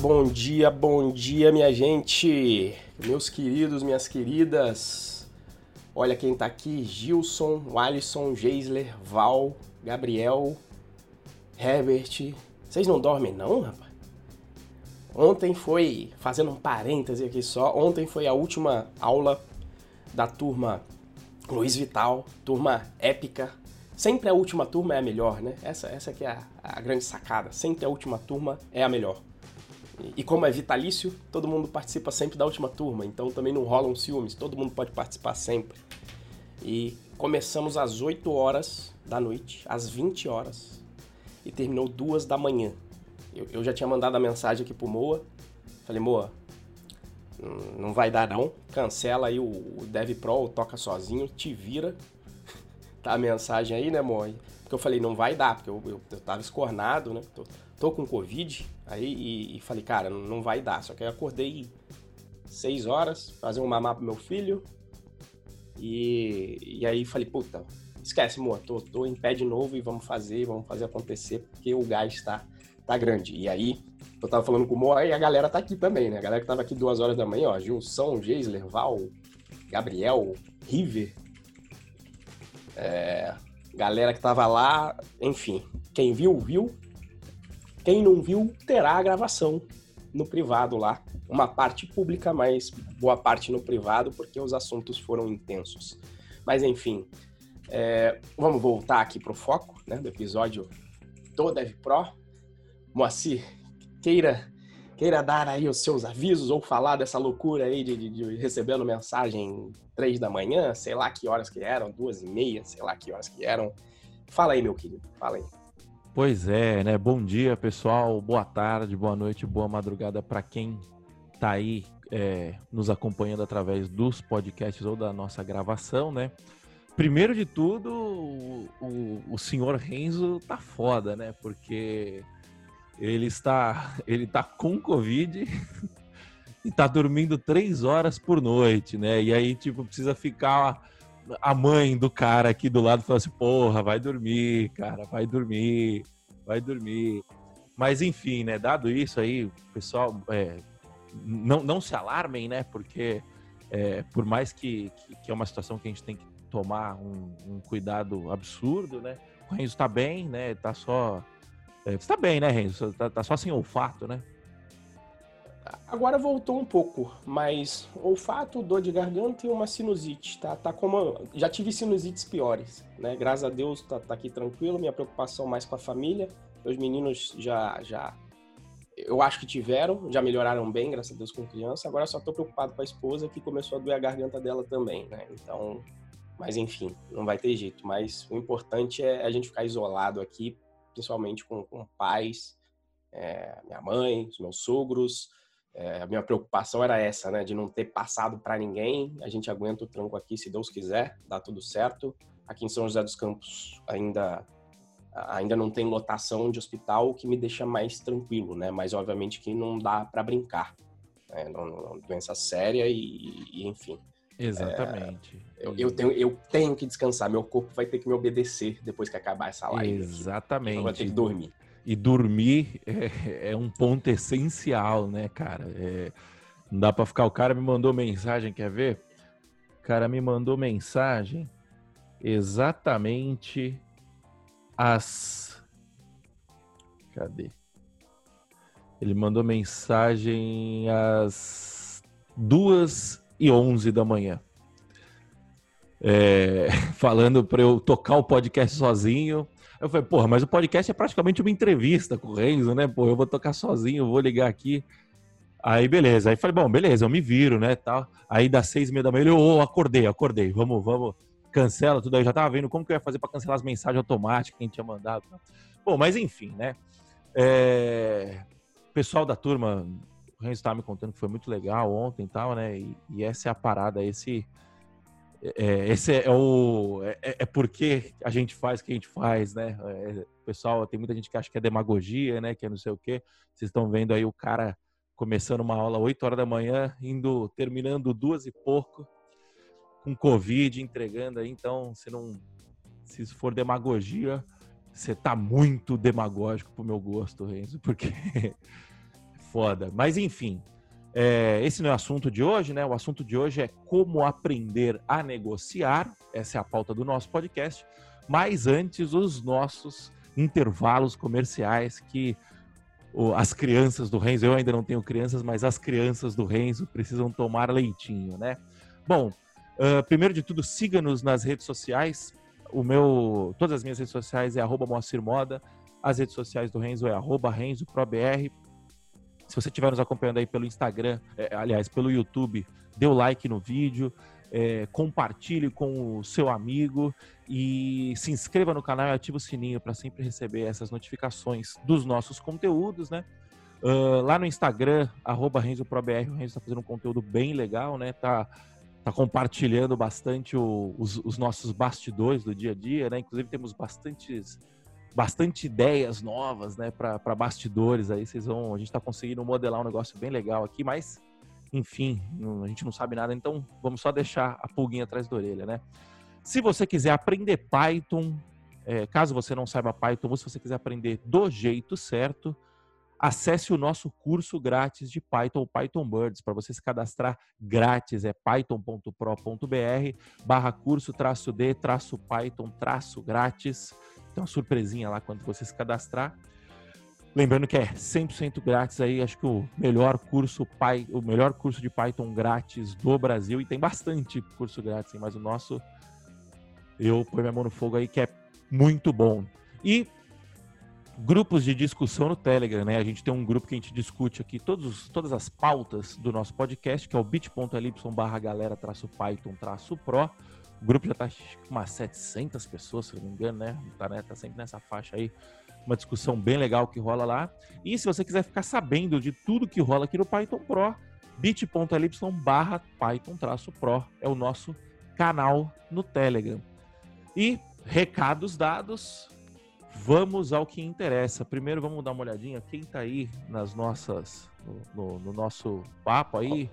bom dia, bom dia, minha gente, meus queridos, minhas queridas. Olha quem tá aqui: Gilson, Alisson, Geisler, Val, Gabriel, Herbert. Vocês não dormem, não, rapaz? Ontem foi, fazendo um parêntese aqui só, ontem foi a última aula da turma Luiz Vital, turma épica. Sempre a última turma é a melhor, né? Essa, essa aqui é a, a grande sacada. Sempre a última turma é a melhor. E como é vitalício, todo mundo participa sempre da última turma, então também não rolam ciúmes, todo mundo pode participar sempre. E começamos às 8 horas da noite, às 20 horas, e terminou duas da manhã. Eu, eu já tinha mandado a mensagem aqui pro Moa, falei, Moa, não vai dar não, cancela aí o, o Dev Pro, o toca sozinho, te vira. tá a mensagem aí, né, Moa? Porque eu falei, não vai dar, porque eu, eu, eu tava escornado, né? Tô, tô com Covid, aí e, e, falei, cara, não vai dar. Só que eu acordei seis horas, fazer um mamar pro meu filho. E, e aí falei, puta, esquece, amor, tô, tô em pé de novo e vamos fazer, vamos fazer acontecer, porque o gás tá, tá grande. E aí, eu tava falando com o Moa e a galera tá aqui também, né? A galera que tava aqui duas horas da manhã, ó, Gilson, Geisler, Val, Gabriel, River. É, galera que tava lá, enfim, quem viu, viu. Quem não viu, terá a gravação no privado lá. Uma parte pública, mas boa parte no privado, porque os assuntos foram intensos. Mas enfim, é, vamos voltar aqui pro foco né, do episódio do Dev Pro. Moacir, queira queira dar aí os seus avisos ou falar dessa loucura aí de, de, de, recebendo mensagem três da manhã, sei lá que horas que eram, duas e meia, sei lá que horas que eram. Fala aí, meu querido, fala aí. Pois é, né? Bom dia, pessoal. Boa tarde, boa noite, boa madrugada para quem tá aí é, nos acompanhando através dos podcasts ou da nossa gravação, né? Primeiro de tudo, o, o, senhor Renzo tá foda, né? Porque ele está, ele tá com Covid e tá dormindo três horas por noite, né? E aí, tipo, precisa ficar a mãe do cara aqui do lado falando assim, porra, vai dormir, cara, vai dormir, vai dormir. Mas enfim, né? Dado isso aí, pessoal, é, não, não se alarmem, né? Porque é, por mais que, que, que, é uma situação que a gente tem que tomar um, um cuidado absurdo, né? O Renzo está bem, né? Tá só é, você tá bem, né, Renzo? Tá, tá só sem olfato, né? Agora voltou um pouco, mas olfato, dor de garganta e uma sinusite, tá? Tá como já tive sinusites piores, né? Graças a Deus tá, tá aqui tranquilo. Minha preocupação mais com a família. Os meninos já já eu acho que tiveram, já melhoraram bem, graças a Deus com criança. Agora só tô preocupado com a esposa que começou a doer a garganta dela também, né? Então, mas enfim, não vai ter jeito. Mas o importante é a gente ficar isolado aqui principalmente com, com pais, é, minha mãe, os meus sogros. É, a minha preocupação era essa, né? De não ter passado para ninguém. A gente aguenta o tranco aqui, se Deus quiser, dá tudo certo. Aqui em São José dos Campos ainda ainda não tem lotação de hospital, o que me deixa mais tranquilo, né? Mas obviamente que não dá para brincar. Né? Não, não, doença séria e, e enfim. Exatamente. É, eu, eu, tenho, eu tenho que descansar, meu corpo vai ter que me obedecer depois que acabar essa live. Exatamente. Eu vou ter que dormir. E dormir é, é um ponto essencial, né, cara? É, não dá para ficar. O cara me mandou mensagem, quer ver? O cara me mandou mensagem exatamente às. Cadê? Ele mandou mensagem às duas e 11 da manhã. É, falando para eu tocar o podcast sozinho. Eu falei, porra, mas o podcast é praticamente uma entrevista com o Renzo, né? Pô, eu vou tocar sozinho, vou ligar aqui. Aí, beleza. Aí falei, bom, beleza, eu me viro, né? Tal. Aí, das seis e meia da manhã, eu oh, acordei, acordei. Vamos, vamos. Cancela tudo aí. Eu já tava vendo como que eu ia fazer para cancelar as mensagens automáticas que a gente tinha mandado. Bom, mas enfim, né? É... Pessoal da turma o Renzo estava me contando que foi muito legal ontem e tal, né? E, e essa é a parada, esse. É, é esse é o. É, é, é, porque a gente faz o que a gente faz, né? É, pessoal, tem muita gente que acha que é demagogia, né? Que é não sei o quê. Vocês estão vendo aí o cara começando uma aula 8 horas da manhã, indo, terminando duas e pouco, com Covid, entregando aí. Então, se não. Se isso for demagogia, você tá muito demagógico pro meu gosto, Renzo, porque foda. Mas enfim, é, esse não é o assunto de hoje, né? O assunto de hoje é como aprender a negociar. Essa é a pauta do nosso podcast. Mas antes, os nossos intervalos comerciais que as crianças do Renzo, eu ainda não tenho crianças, mas as crianças do Renzo precisam tomar leitinho, né? Bom, uh, primeiro de tudo, siga-nos nas redes sociais. O meu, todas as minhas redes sociais é arroba Moacir Moda. As redes sociais do Renzo é arroba RenzoProBR. Se você estiver nos acompanhando aí pelo Instagram, é, aliás, pelo YouTube, dê o like no vídeo, é, compartilhe com o seu amigo e se inscreva no canal e ative o sininho para sempre receber essas notificações dos nossos conteúdos, né? Uh, lá no Instagram, arroba RenzoProBR, o Renzo está fazendo um conteúdo bem legal, né? Tá, tá compartilhando bastante o, os, os, nossos bastidores do dia a dia, né? Inclusive temos bastantes, bastante ideias novas, né? Para bastidores aí, vocês vão... A gente está conseguindo modelar um negócio bem legal aqui, mas enfim, a gente não sabe nada, então vamos só deixar a pulguinha atrás da orelha, né? Se você quiser aprender Python, é, caso você não saiba Python, ou se você quiser aprender do jeito certo, acesse o nosso curso grátis de Python, Python Birds, para você se cadastrar grátis, é python.pro.br barra curso traço D traço Python traço grátis. Tem uma surpresinha lá quando você se cadastrar. Lembrando que é 100% grátis aí, acho que o melhor curso Py, o melhor curso de Python grátis do Brasil e tem bastante curso grátis, mas o nosso eu ponho minha mão no fogo aí que é muito bom. E grupos de discussão no Telegram, né? A gente tem um grupo que a gente discute aqui todos, todas as pautas do nosso podcast, que é o bit.ly barra galera traço Python traço Pro. O grupo já tá com umas 700 pessoas, se não me engano, né? Tá, né? tá sempre nessa faixa aí uma discussão bem legal que rola lá. E se você quiser ficar sabendo de tudo que rola aqui no Python Pro, bit.ly barra Python-Pro é o nosso canal no Telegram. E recados dados, vamos ao que interessa. Primeiro vamos dar uma olhadinha quem está aí nas nossas no, no, no nosso papo aí.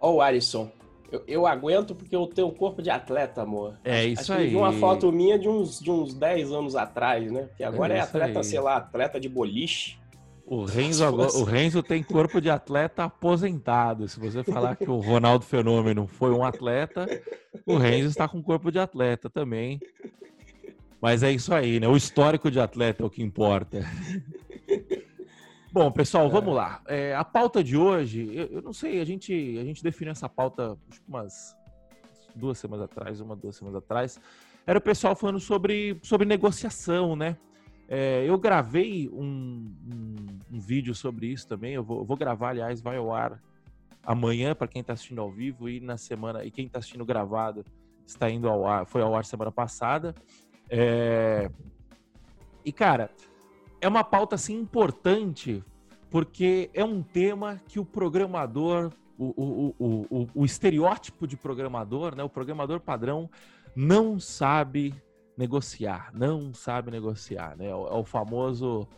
Ó oh, o Alisson, eu, eu, aguento porque eu tenho um corpo de atleta, amor. É isso Acho aí. Vi uma foto minha de uns, de uns 10 anos atrás, né? Que agora é, é atleta, aí. sei lá, atleta de boliche. O Renzo, o Renzo tem corpo de atleta aposentado. Se você falar que o Ronaldo Fenômeno foi um atleta, o Renzo está com corpo de atleta também. Mas é isso aí, né? O histórico de atleta é o que importa. Bom, pessoal, vamos é. lá. É, a pauta de hoje, eu, eu, não sei, a gente, a gente definiu essa pauta que umas duas semanas atrás, uma, duas semanas atrás. Era o pessoal falando sobre, sobre negociação, né? É, eu gravei um, um, um, vídeo sobre isso também. Eu vou, eu vou, gravar, aliás, vai ao ar amanhã para quem está assistindo ao vivo e na semana e quem está assistindo gravado está indo ao ar, foi ao ar semana passada. É, e cara, é uma pauta assim importante porque é um tema que o programador, o, o, o, o, estereótipo de programador, né, o programador padrão, não sabe negociar, não sabe negociar, né? É o é famoso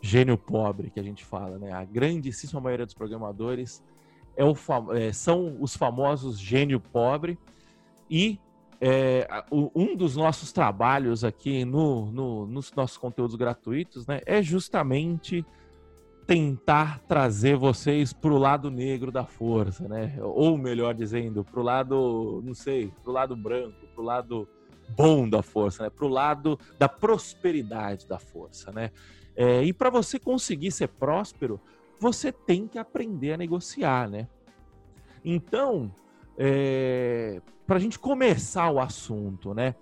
gênio pobre que a gente fala, né? A grandíssima maioria dos programadores é o é, são os famosos gênio pobre e é, um dos nossos trabalhos aqui no, no, nos nossos conteúdos gratuitos né, é justamente tentar trazer vocês para o lado negro da força, né? Ou melhor dizendo, para o lado, não sei, para o lado branco, para o lado bom da força, né? Para o lado da prosperidade da força, né? É, e para você conseguir ser próspero, você tem que aprender a negociar, né? Então, é, para a gente começar o assunto, né?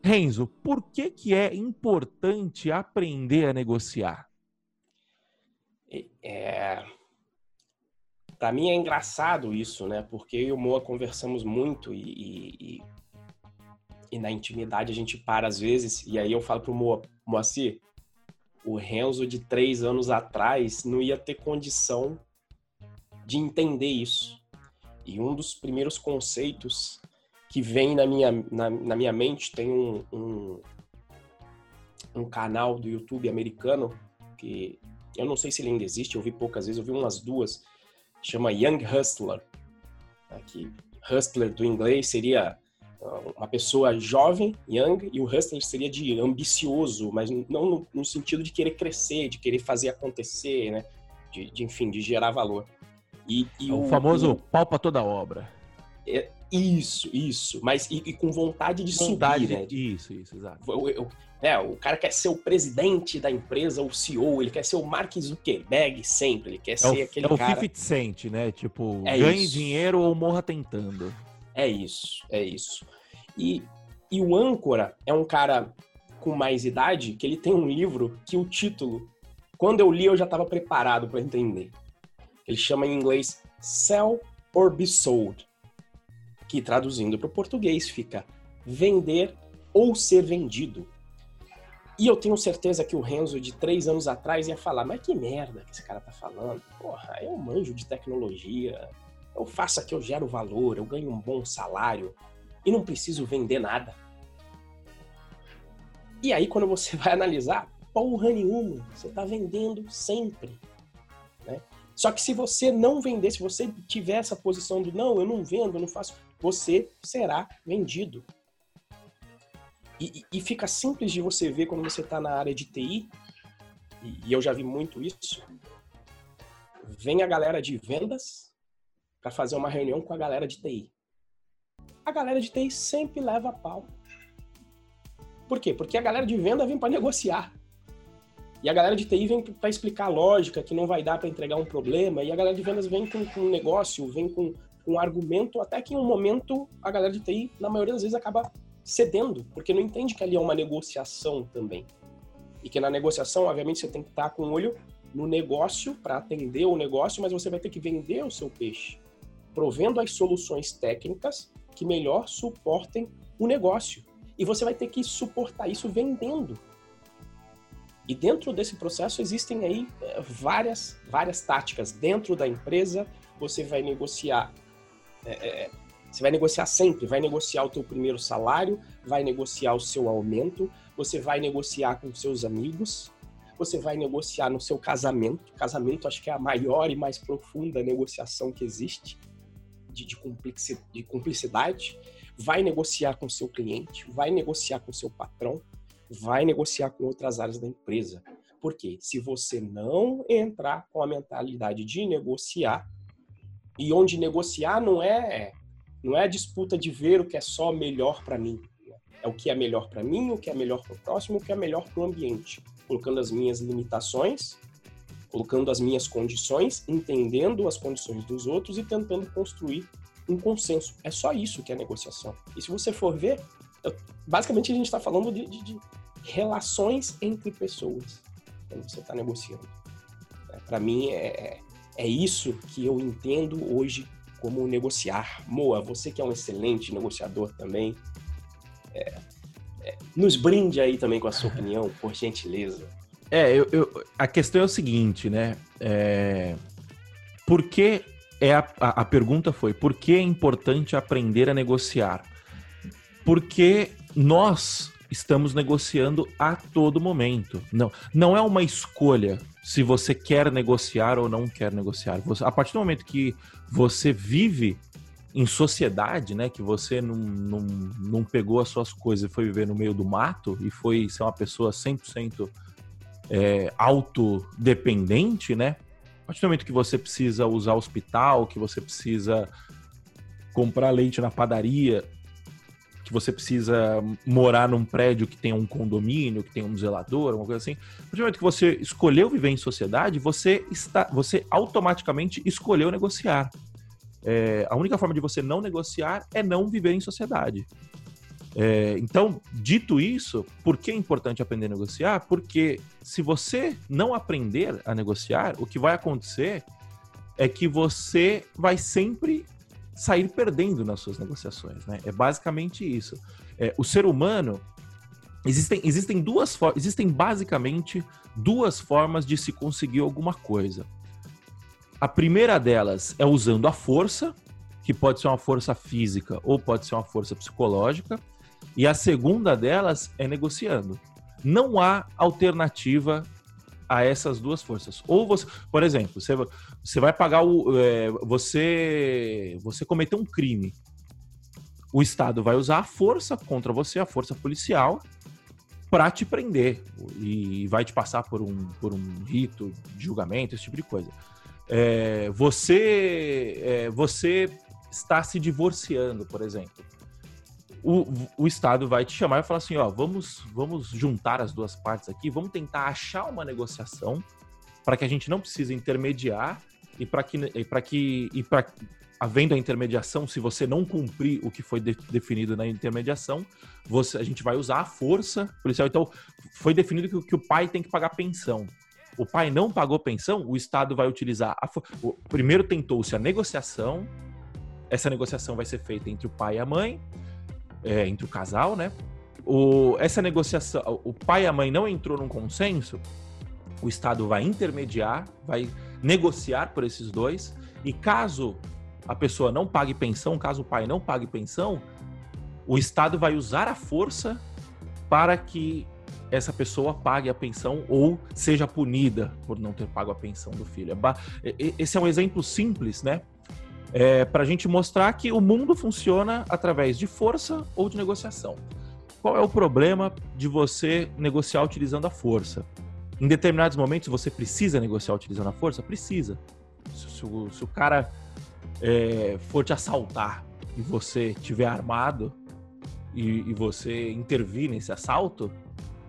Renzo, por que, que é importante aprender a negociar? É... Para mim é engraçado isso, né? Porque eu e o Moa conversamos muito e, e, e, na intimidade a gente para às vezes e aí eu falo pro Moa, Moacir, o Renzo de três anos atrás não ia ter condição de entender isso. E um dos primeiros conceitos que vem na minha, na, na minha mente tem um, um, um, canal do YouTube americano que eu não sei se ele ainda existe, eu vi poucas vezes, eu vi umas duas, chama Young Hustler. Né, que hustler do inglês seria ah, uma pessoa jovem, young, e o hustler seria de ambicioso, mas não no, no, sentido de querer crescer, de querer fazer acontecer, né? de, de enfim, de gerar valor. E, e é o, o, famoso o, pau para toda obra. É, isso, isso. Mas e, e com vontade de vontade subir, né? Isso, isso, exato. Eu, eu, é, o cara quer ser o presidente da empresa, o CEO, ele quer ser o Mark Zuckerberg sempre, ele quer é ser o, aquele é cara... É o 50 Cent, né? Tipo, é ganhe isso. dinheiro ou morra tentando. É isso, é isso. E, e o âncora é um cara com mais idade que ele tem um livro que o título, quando eu li eu já estava preparado para entender. Ele chama em inglês Sell or Be Sold que traduzindo para o português fica vender ou ser vendido. E eu tenho certeza que o Renzo de três anos atrás ia falar, mas que merda que esse cara tá falando. Porra, eu manjo de tecnologia, eu faço aqui, eu gero valor, eu ganho um bom salário e não preciso vender nada. E aí quando você vai analisar, porra nenhuma, você tá vendendo sempre. Né? Só que se você não vender, se você tiver essa posição do não, eu não vendo, eu não faço, você será vendido. E, e, fica simples de você ver quando você está na área de TI, e, eu já vi muito isso. Vem a galera de vendas para fazer uma reunião com a galera de TI. A galera de TI sempre leva a pau. Por quê? Porque a galera de venda vem para negociar. E a galera de TI vem para explicar a lógica, que não vai dar para entregar um problema. E a galera de vendas vem com, com um negócio, vem com um argumento, até que em um momento a galera de TI, na maioria das vezes, acaba cedendo, porque não entende que ali é uma negociação também. E que na negociação, obviamente, você tem que estar com o olho no negócio para atender o negócio, mas você vai ter que vender o seu peixe, provendo as soluções técnicas que melhor suportem o negócio. E você vai ter que suportar isso vendendo. E dentro desse processo existem aí eh, várias, várias táticas. Dentro da empresa, você vai negociar é, é, você vai negociar sempre, vai negociar o teu primeiro salário, vai negociar o seu aumento, você vai negociar com seus amigos, você vai negociar no seu casamento. Casamento acho que é a maior e mais profunda negociação que existe de, de, de cumplicidade. Vai negociar com seu cliente, vai negociar com seu patrão, vai negociar com outras áreas da empresa. Porque se você não entrar com a mentalidade de negociar, e onde negociar não é não é a disputa de ver o que é só melhor para mim. Né? É o que é melhor para mim, o que é melhor para o próximo, o que é melhor para o ambiente. Colocando as minhas limitações, colocando as minhas condições, entendendo as condições dos outros e tentando construir um consenso. É só isso que é negociação. E se você for ver, basicamente a gente está falando de, de, de, relações entre pessoas quando você está negociando. É, para mim, é, é isso que eu entendo hoje como negociar. Moa, você que é um excelente negociador também, é, é, nos brinde aí também com a sua opinião, por gentileza. É, eu, eu, a questão é o seguinte, né? É, por que é a, a, a pergunta foi por que é importante aprender a negociar? Porque nós estamos negociando a todo momento. Não, não é uma escolha se você quer negociar ou não quer negociar. Você, a partir do momento que você vive em sociedade, né, que você não, não, não pegou as suas coisas e foi viver no meio do mato e foi ser uma pessoa 100% é, autodependente, né? A partir do momento que você precisa usar hospital, que você precisa comprar leite na padaria, que você precisa morar num prédio que tem um condomínio, que tem um zelador, alguma coisa assim. A partir do momento que você escolheu viver em sociedade, você está, você automaticamente escolheu negociar. É, a única forma de você não negociar é não viver em sociedade. É, então, dito isso, por que é importante aprender a negociar? Porque se você não aprender a negociar, o que vai acontecer é que você vai sempre sair perdendo nas suas negociações, né? É basicamente isso. É, o ser humano existem, existem duas existem basicamente duas formas de se conseguir alguma coisa. A primeira delas é usando a força, que pode ser uma força física ou pode ser uma força psicológica, e a segunda delas é negociando. Não há alternativa a essas duas forças. Ou você, por exemplo, você, você vai pagar o. É, você, você cometeu um crime. O Estado vai usar a força contra você, a força policial, para te prender e vai te passar por um, por um rito de julgamento, esse tipo de coisa. É, você, é, você está se divorciando, por exemplo. O, o Estado vai te chamar e falar assim: ó, vamos, vamos juntar as duas partes aqui, vamos tentar achar uma negociação para que a gente não precise intermediar e para que, e que e para havendo a intermediação, se você não cumprir o que foi de, definido na intermediação, você, a gente vai usar a força policial. Então, foi definido que, que o pai tem que pagar pensão. O pai não pagou pensão, o Estado vai utilizar. A, o, primeiro tentou-se a negociação. Essa negociação vai ser feita entre o pai e a mãe, é, entre o casal, né? O, essa negociação, o pai e a mãe não entrou num consenso, o Estado vai intermediar, vai negociar por esses dois, e caso a pessoa não pague pensão, caso o pai não pague pensão, o Estado vai usar a força para que essa pessoa pague a pensão ou seja punida por não ter pago a pensão do filho. Esse é um exemplo simples, né? É, para a gente mostrar que o mundo funciona através de força ou de negociação. Qual é o problema de você negociar utilizando a força? Em determinados momentos você precisa negociar utilizando a força? Precisa. Se, se, o, se o cara é, for te assaltar e você tiver armado e, e você intervir nesse assalto,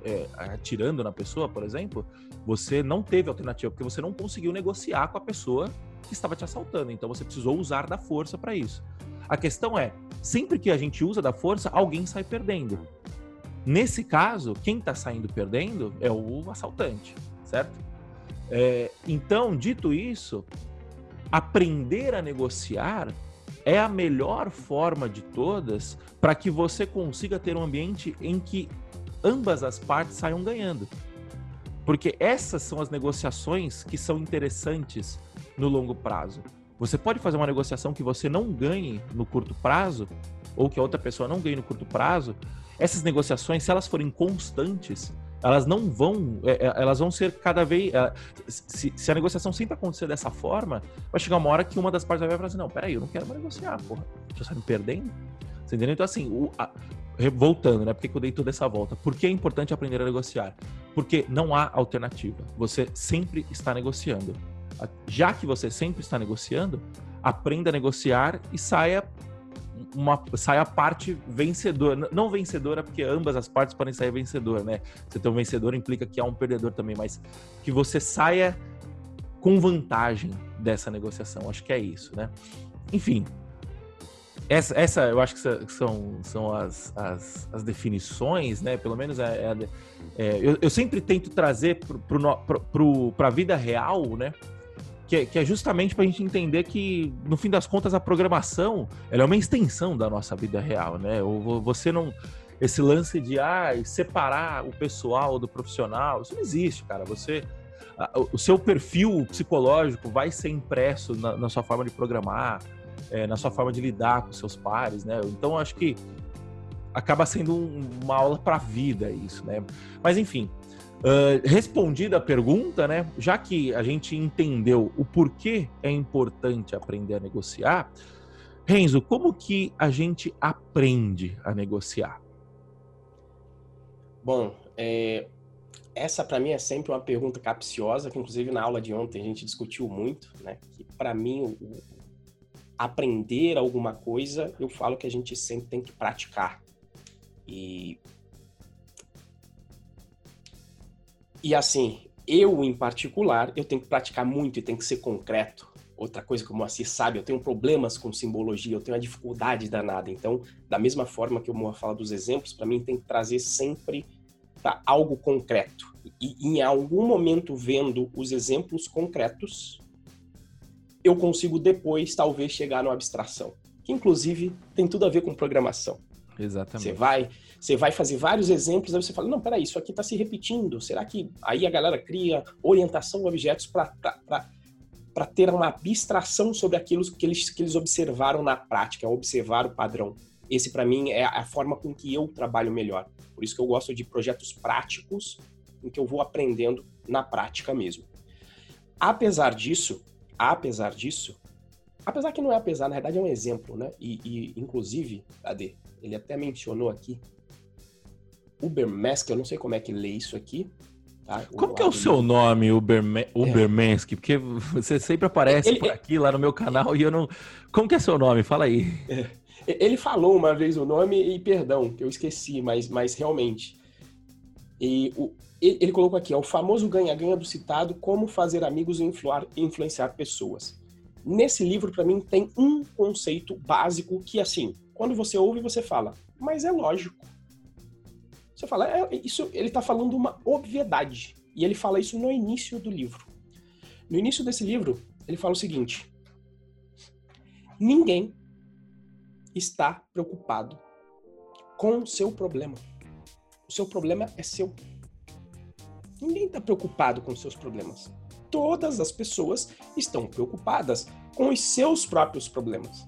é, atirando na pessoa, por exemplo, você não teve alternativa, porque você não conseguiu negociar com a pessoa que estava te assaltando. Então você precisou usar da força para isso. A questão é, sempre que a gente usa da força, alguém sai perdendo. Nesse caso, quem está saindo perdendo é o assaltante, certo? É, então, dito isso, aprender a negociar é a melhor forma de todas para que você consiga ter um ambiente em que ambas as partes saiam ganhando. Porque essas são as negociações que são interessantes no longo prazo. Você pode fazer uma negociação que você não ganhe no curto prazo, ou que a outra pessoa não ganhe no curto prazo. Essas negociações, se elas forem constantes, elas não vão, é, é, elas vão ser cada vez. É, se, se, a negociação sempre acontecer dessa forma, vai chegar uma hora que uma das partes vai falar assim: não, peraí, eu não quero mais negociar, porra. Você está me perdendo? Você entendeu? Então, assim, o, a, voltando, né? Por que eu dei toda essa volta? Por que é importante aprender a negociar? Porque não há alternativa. Você sempre está negociando. Já que você sempre está negociando, aprenda a negociar e saia uma, sai a parte vencedora. Não vencedora, porque ambas as partes podem sair vencedor, né? Você ter um vencedor implica que há um perdedor também, mas que você saia com vantagem dessa negociação. Acho que é isso, né? Enfim, essa, essa eu acho que são, são as, as, as definições, né? Pelo menos é, é, é eu, eu, sempre tento trazer para a vida real, né? Que é, que é justamente para a gente entender que, no fim das contas, a programação ela é uma extensão da nossa vida real, né? Você não. Esse lance de ah, separar o pessoal do profissional, isso não existe, cara. Você. O seu perfil psicológico vai ser impresso na, na sua forma de programar, é, na sua forma de lidar com seus pares, né? Então, acho que acaba sendo um, uma aula para a vida isso, né? Mas, enfim, Uh, respondida a pergunta, né? Já que a gente entendeu o porquê é importante aprender a negociar, Renzo, como que a gente aprende a negociar? Bom, é, essa para mim é sempre uma pergunta capciosa, que inclusive na aula de ontem a gente discutiu muito, né? Que para mim o, aprender alguma coisa, eu falo que a gente sempre tem que praticar. E E assim, eu em particular, eu tenho que praticar muito e tem que ser concreto. Outra coisa que o Moacir sabe, eu tenho problemas com simbologia, eu tenho uma dificuldade danada. Então, da mesma forma que o Moacir fala dos exemplos, para mim tem que trazer sempre tá, algo concreto. E em algum momento, vendo os exemplos concretos, eu consigo depois, talvez, chegar numa abstração. Que, inclusive, tem tudo a ver com programação. Exatamente. Você vai, você vai fazer vários exemplos, aí você fala, não, peraí, isso aqui está se repetindo. Será que aí a galera cria orientação a objetos para ter uma abstração sobre aquilo que eles, que eles observaram na prática, observar o padrão. Esse, para mim, é a forma com que eu trabalho melhor. Por isso que eu gosto de projetos práticos, em que eu vou aprendendo na prática mesmo. Apesar disso, apesar disso, apesar que não é apesar, na verdade é um exemplo, né? E, e inclusive, Ade, ele até mencionou aqui Ubermask, eu não sei como é que lê isso aqui. Tá? Como que é o seu nome, Uberme Ubermask? É. Porque você sempre aparece ele, por aqui, lá no meu canal, e eu não... Como que é seu nome? Fala aí. É. Ele falou uma vez o nome e perdão, que eu esqueci, mas, mas realmente. E o, ele colocou aqui, é o famoso ganha-ganha do citado Como Fazer Amigos e influar, Influenciar Pessoas. Nesse livro, para mim, tem um conceito básico que, assim, quando você ouve, você fala, mas é lógico. Você fala, é, isso, ele está falando uma obviedade. E ele fala isso no início do livro. No início desse livro, ele fala o seguinte: ninguém está preocupado com o seu problema. O seu problema é seu. Ninguém está preocupado com os seus problemas. Todas as pessoas estão preocupadas com os seus próprios problemas.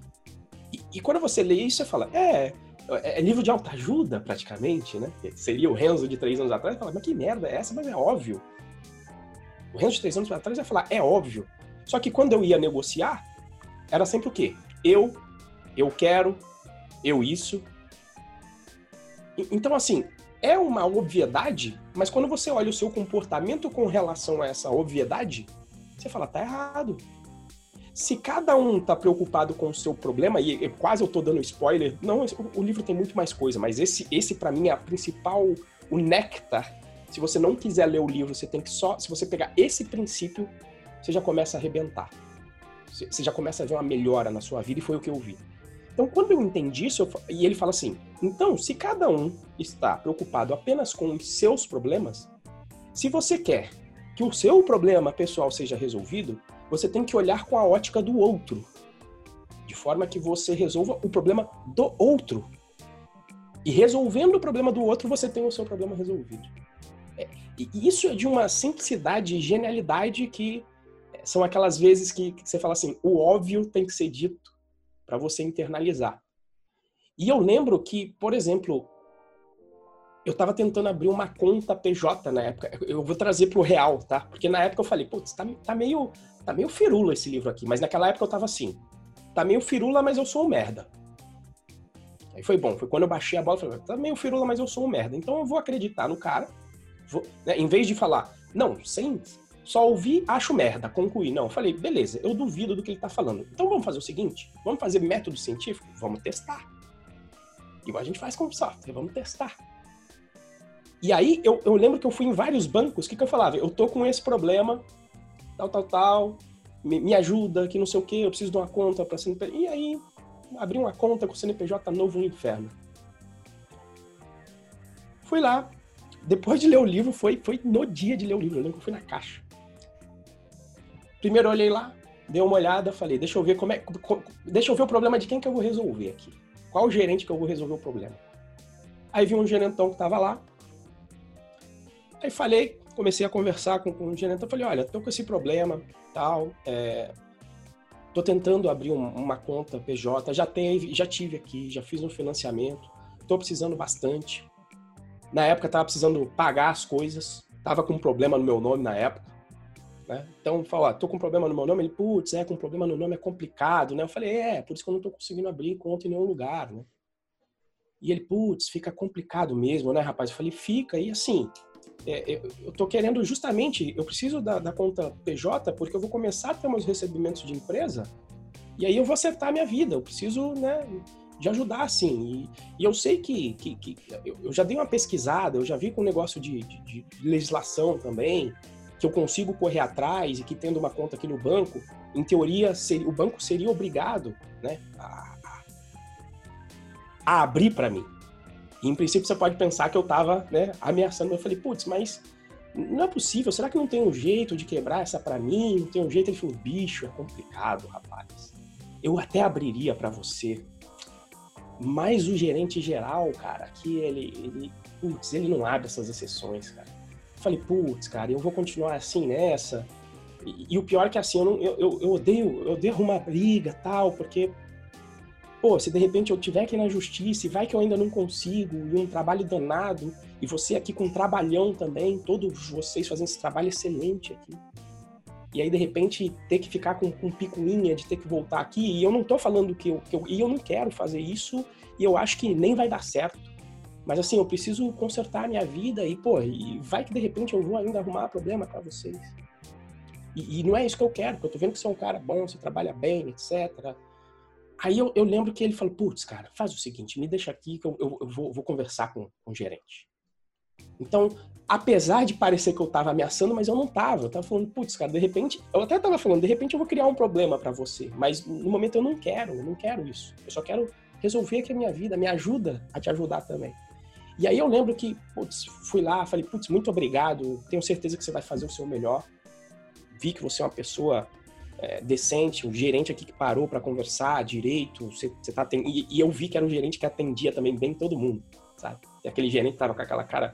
E, e quando você lê isso, você fala, é, é, é livro de autoajuda, praticamente, né? Seria o Renzo de três anos atrás, fala, mas que merda é essa? Mas é óbvio. O Renzo de três anos atrás vai falar, é óbvio. Só que quando eu ia negociar, era sempre o quê? Eu, eu quero, eu isso. Então, assim, é uma obviedade, mas quando você olha o seu comportamento com relação a essa obviedade, você fala, tá errado. Se cada um tá preocupado com o seu problema, e quase eu tô dando spoiler, não, o livro tem muito mais coisa, mas esse, esse para mim é a principal, o néctar. Se você não quiser ler o livro, você tem que só, se você pegar esse princípio, você já começa a arrebentar. Você já começa a ver uma melhora na sua vida, e foi o que eu vi. Então, quando eu entendi isso, eu, e ele fala assim: então, se cada um está preocupado apenas com os seus problemas, se você quer que o seu problema pessoal seja resolvido, você tem que olhar com a ótica do outro, de forma que você resolva o problema do outro. E resolvendo o problema do outro, você tem o seu problema resolvido. É, e isso é de uma simplicidade e genialidade que são aquelas vezes que, que você fala assim: o óbvio tem que ser dito para você internalizar. E eu lembro que, por exemplo, eu estava tentando abrir uma conta PJ na época. Eu vou trazer para o real, tá? Porque na época eu falei, putz, tá, tá, meio, tá meio firula esse livro aqui. Mas naquela época eu tava assim, tá meio firula, mas eu sou um merda. Aí foi bom, foi quando eu baixei a bola, eu falei, tá meio firula, mas eu sou um merda. Então eu vou acreditar no cara, vou, né, em vez de falar, não, sem, só ouvi, acho merda, concluí. Não, falei, beleza, eu duvido do que ele tá falando. Então vamos fazer o seguinte, vamos fazer método científico? Vamos testar. Igual a gente faz com o software, vamos testar. E aí eu, eu lembro que eu fui em vários bancos, o que, que eu falava? Eu tô com esse problema, tal, tal, tal, me, me ajuda, que não sei o que, eu preciso de uma conta para CNPJ. E aí abri uma conta com o CNPJ novo no inferno. Fui lá, depois de ler o livro, foi, foi no dia de ler o livro, eu lembro que eu fui na caixa. Primeiro olhei lá, dei uma olhada, falei, deixa eu ver como é, deixa eu ver o problema de quem que eu vou resolver aqui. Qual o gerente que eu vou resolver o problema? Aí vi um gerentão que tava lá. Aí falei, comecei a conversar com, com o gerentão, falei, olha, tô com esse problema, tal, é, tô tentando abrir um, uma conta PJ, já teve, já tive aqui, já fiz um financiamento, tô precisando bastante. Na época tava precisando pagar as coisas, tava com um problema no meu nome na época. Né? Então, fala, tô com problema no meu nome, ele, putz, é, com problema no nome é complicado, né? Eu falei, é, por isso que eu não tô conseguindo abrir conta em nenhum lugar, né? E ele, putz, fica complicado mesmo, né, rapaz? Eu falei, fica, e assim, é, eu, tô querendo justamente, eu preciso da, da, conta PJ porque eu vou começar a ter meus recebimentos de empresa e aí eu vou acertar a minha vida, eu preciso, né, de ajudar, assim. E, e eu sei que, que, que eu, eu, já dei uma pesquisada, eu já vi com o negócio de, de, de legislação também, que eu consigo correr atrás e que tendo uma conta aqui no banco, em teoria, seria, o banco seria obrigado né, a, a abrir para mim. E, em princípio, você pode pensar que eu estava né, ameaçando. Eu falei, putz, mas não é possível. Será que não tem um jeito de quebrar essa para mim? Não tem um jeito? Ele falou, bicho, é complicado, rapaz. Eu até abriria para você. Mas o gerente geral, cara, que ele, ele, putz, ele não abre essas exceções, cara falei, putz, cara, eu vou continuar assim nessa. E, e o pior é que assim, eu, não, eu, eu, eu, odeio, eu odeio uma briga tal, porque, pô, se de repente eu tiver aqui na justiça e vai que eu ainda não consigo, e um trabalho danado, e você aqui com um trabalhão também, todos vocês fazendo esse trabalho excelente aqui. E aí, de repente, ter que ficar com, com picuinha de ter que voltar aqui, e eu não tô falando que eu, que eu. E eu não quero fazer isso, e eu acho que nem vai dar certo. Mas assim, eu preciso consertar a minha vida e, pô, e vai que de repente eu vou ainda arrumar problema para vocês. E, e, não é isso que eu quero, porque eu tô vendo que você é um cara bom, você trabalha bem, etc. Aí eu, eu lembro que ele falou, putz, cara, faz o seguinte, me deixa aqui que eu, eu, eu vou, vou, conversar com, com o gerente. Então, apesar de parecer que eu tava ameaçando, mas eu não tava. Eu tava falando, putz, cara, de repente, eu até tava falando, de repente eu vou criar um problema para você, mas no momento eu não quero, eu não quero isso. Eu só quero resolver aqui a minha vida, me ajuda a te ajudar também. E aí eu lembro que, putz, fui lá, falei, putz, muito obrigado, tenho certeza que você vai fazer o seu melhor vi que você é uma pessoa é, decente, um gerente aqui que parou para conversar direito, você, tá ten... e, e, eu vi que era um gerente que atendia também bem todo mundo, sabe? E aquele gerente tava com aquela cara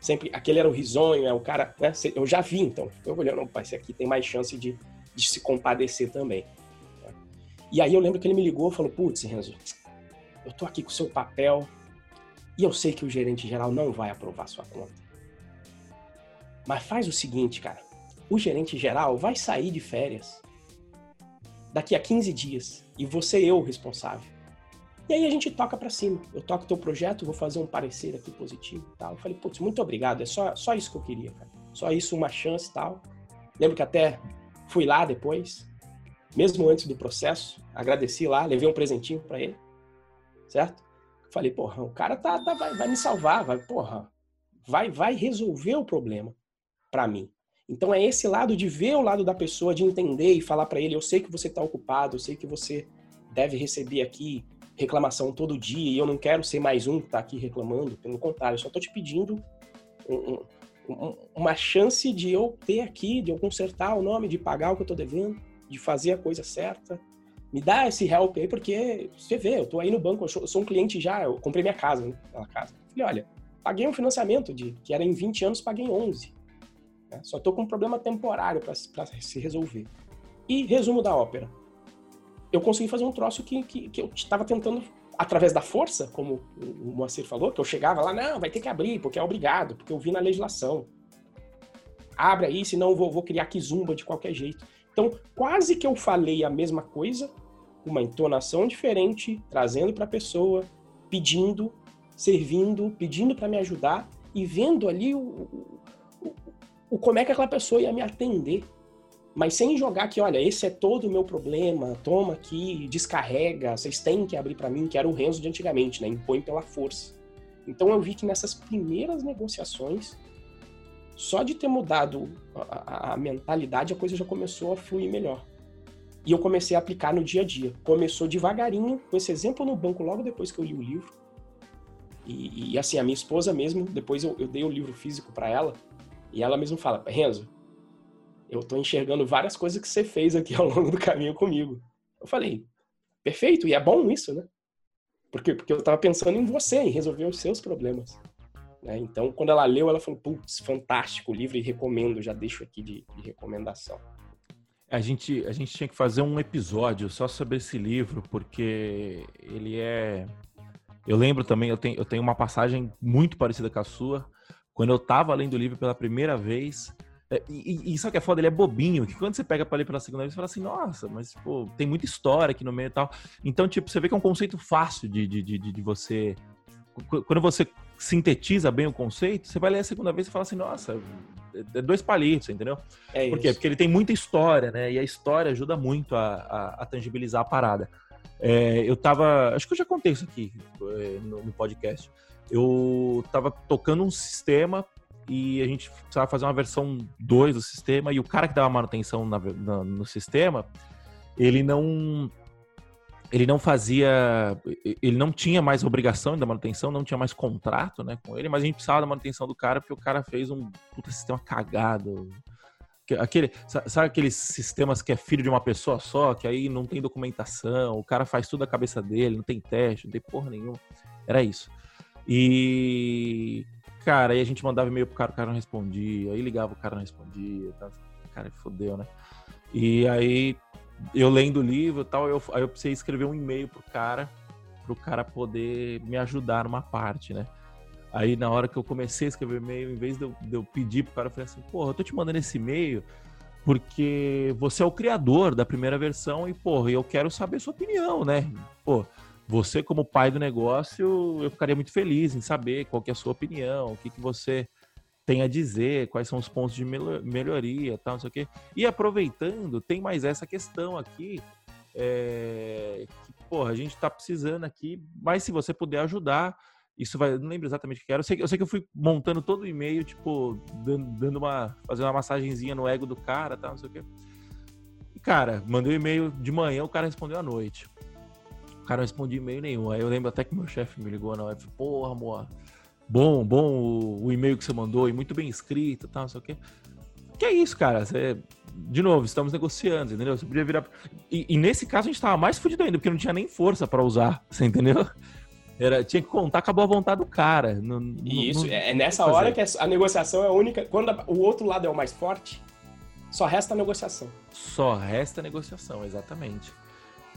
sempre, aquele era o risonho, é o cara, né? Eu já vi então, eu olhando, opa, esse aqui tem mais chance de, de se compadecer também. E aí eu lembro que ele me ligou e falou, putz, Renzo, eu tô aqui com o seu papel e eu sei que o gerente geral não vai aprovar sua conta. Mas faz o seguinte, cara, o gerente geral vai sair de férias daqui a 15 dias e você eu o responsável. E aí a gente toca para cima. Eu toco teu projeto, vou fazer um parecer aqui positivo e tal. Eu falei, putz, muito obrigado, é só, só isso que eu queria, cara. Só isso, uma chance e tal. Lembro que até fui lá depois, mesmo antes do processo, agradeci lá, levei um presentinho para ele, certo? Falei, porra, o cara tá, tá vai, vai me salvar, vai, porra, vai, vai resolver o problema para mim. Então é esse lado de ver o lado da pessoa, de entender e falar para ele: eu sei que você está ocupado, eu sei que você deve receber aqui reclamação todo dia e eu não quero ser mais um que está aqui reclamando. Pelo contrário, eu só estou te pedindo um, um, uma chance de eu ter aqui, de eu consertar o nome, de pagar o que eu estou devendo, de fazer a coisa certa. Me dá esse help aí, porque você vê, eu estou aí no banco, eu sou um cliente já, eu comprei minha casa, né? Aquela casa. Falei, olha, paguei um financiamento de que era em 20 anos, paguei em 11. Né? Só estou com um problema temporário para se resolver. E resumo da ópera. Eu consegui fazer um troço que, que, que eu estava tentando, através da força, como o Moacir falou, que eu chegava lá, não, vai ter que abrir, porque é obrigado, porque eu vi na legislação. Abre aí, senão eu vou, vou criar kizumba de qualquer jeito. Então, quase que eu falei a mesma coisa, uma entonação diferente, trazendo para a pessoa, pedindo, servindo, pedindo para me ajudar e vendo ali o, o como é que aquela pessoa ia me atender. Mas sem jogar que, olha, esse é todo o meu problema, toma aqui, descarrega, vocês têm que abrir para mim, que era o Renzo de antigamente, né? Impõe pela força. Então eu vi que nessas primeiras negociações, só de ter mudado a, a, a mentalidade, a coisa já começou a fluir melhor. E eu comecei a aplicar no dia a dia. Começou devagarinho, com esse exemplo no banco logo depois que eu li o livro. E, e assim, a minha esposa mesmo, depois eu, eu dei o livro físico para ela, e ela mesmo fala, Renzo, eu tô enxergando várias coisas que você fez aqui ao longo do caminho comigo. Eu falei, perfeito, e é bom isso, né? Por quê? Porque eu tava pensando em você, em resolver os seus problemas. Né? Então, quando ela leu, ela falou, putz, fantástico livro e recomendo, já deixo aqui de, de recomendação. A gente, a gente tinha que fazer um episódio só sobre esse livro, porque ele é. Eu lembro também, eu tenho, eu tenho uma passagem muito parecida com a sua, quando eu tava lendo o livro pela primeira vez, é, e, e, só que é foda, ele é bobinho, que quando você pega pra ler pela segunda vez, você fala assim, nossa, mas, pô, tem muita história aqui no meio e tal. Então, tipo, você vê que é um conceito fácil de, de, de, de você... Quando você sintetiza bem o conceito, você vai ler a segunda vez e fala assim, nossa, é, é dois palitos, entendeu? É Por quê? Porque ele tem muita história, né? E a história ajuda muito a, a, a tangibilizar a parada. É, eu tava... Acho que eu já contei isso aqui é, no, no podcast eu tava tocando um sistema e a gente precisava fazer uma versão 2 do sistema e o cara que dava manutenção na, na, no sistema, ele não ele não fazia, ele não tinha mais obrigação da manutenção, não tinha mais contrato, né, com ele, mas a gente precisava da manutenção do cara porque o cara fez um puta sistema cagado. Aquele, sabe aqueles sistemas que é filho de uma pessoa só, que aí não tem documentação, o cara faz tudo a cabeça dele, não tem teste, não tem porra nenhuma. Era isso. E, cara, aí a gente mandava e-mail pro cara, o cara não respondia, aí ligava, o cara não respondia, tá? cara, fodeu, né? E aí, eu lendo o livro e tal, eu, aí eu precisei escrever um e-mail pro cara, pro cara poder me ajudar numa parte, né? Aí, na hora que eu comecei a escrever e-mail, em vez de eu, de eu pedir pro cara, eu falei assim, porra, eu tô te mandando esse e-mail porque você é o criador da primeira versão e, porra, eu quero saber sua opinião, né? Pô, você como pai do negócio, eu ficaria muito feliz em saber qual é a sua opinião, o que, que você tem a dizer, quais são os pontos de melhoria, tal, não sei o quê. E aproveitando, tem mais essa questão aqui, é, que, porra, a gente tá precisando aqui, mas se você puder ajudar, isso vai, não lembro exatamente o que era. Eu sei, eu sei que eu fui montando todo o e-mail, tipo, dando, dando uma, fazendo uma massagenzinha no ego do cara, tal, não sei o quê. E, cara, mandei o um e-mail de manhã, o cara respondeu à noite. O cara não respondia e-mail nenhum. Aí eu lembro até que meu chefe me ligou na hora e falou, porra, amor, bom, bom o, o e-mail que você mandou e muito bem escrito, tal, não sei o quê. Que é isso, cara? Você, de novo, estamos negociando, entendeu? Você podia virar. E, e nesse caso a gente tava mais fudido ainda, porque não tinha nem força para usar, você entendeu? Era, tinha que contar, acabou a vontade do cara. Não, isso, não, é nessa hora que a negociação é a única. Quando a, o outro lado é o mais forte, só resta a negociação. Só resta a negociação, exatamente.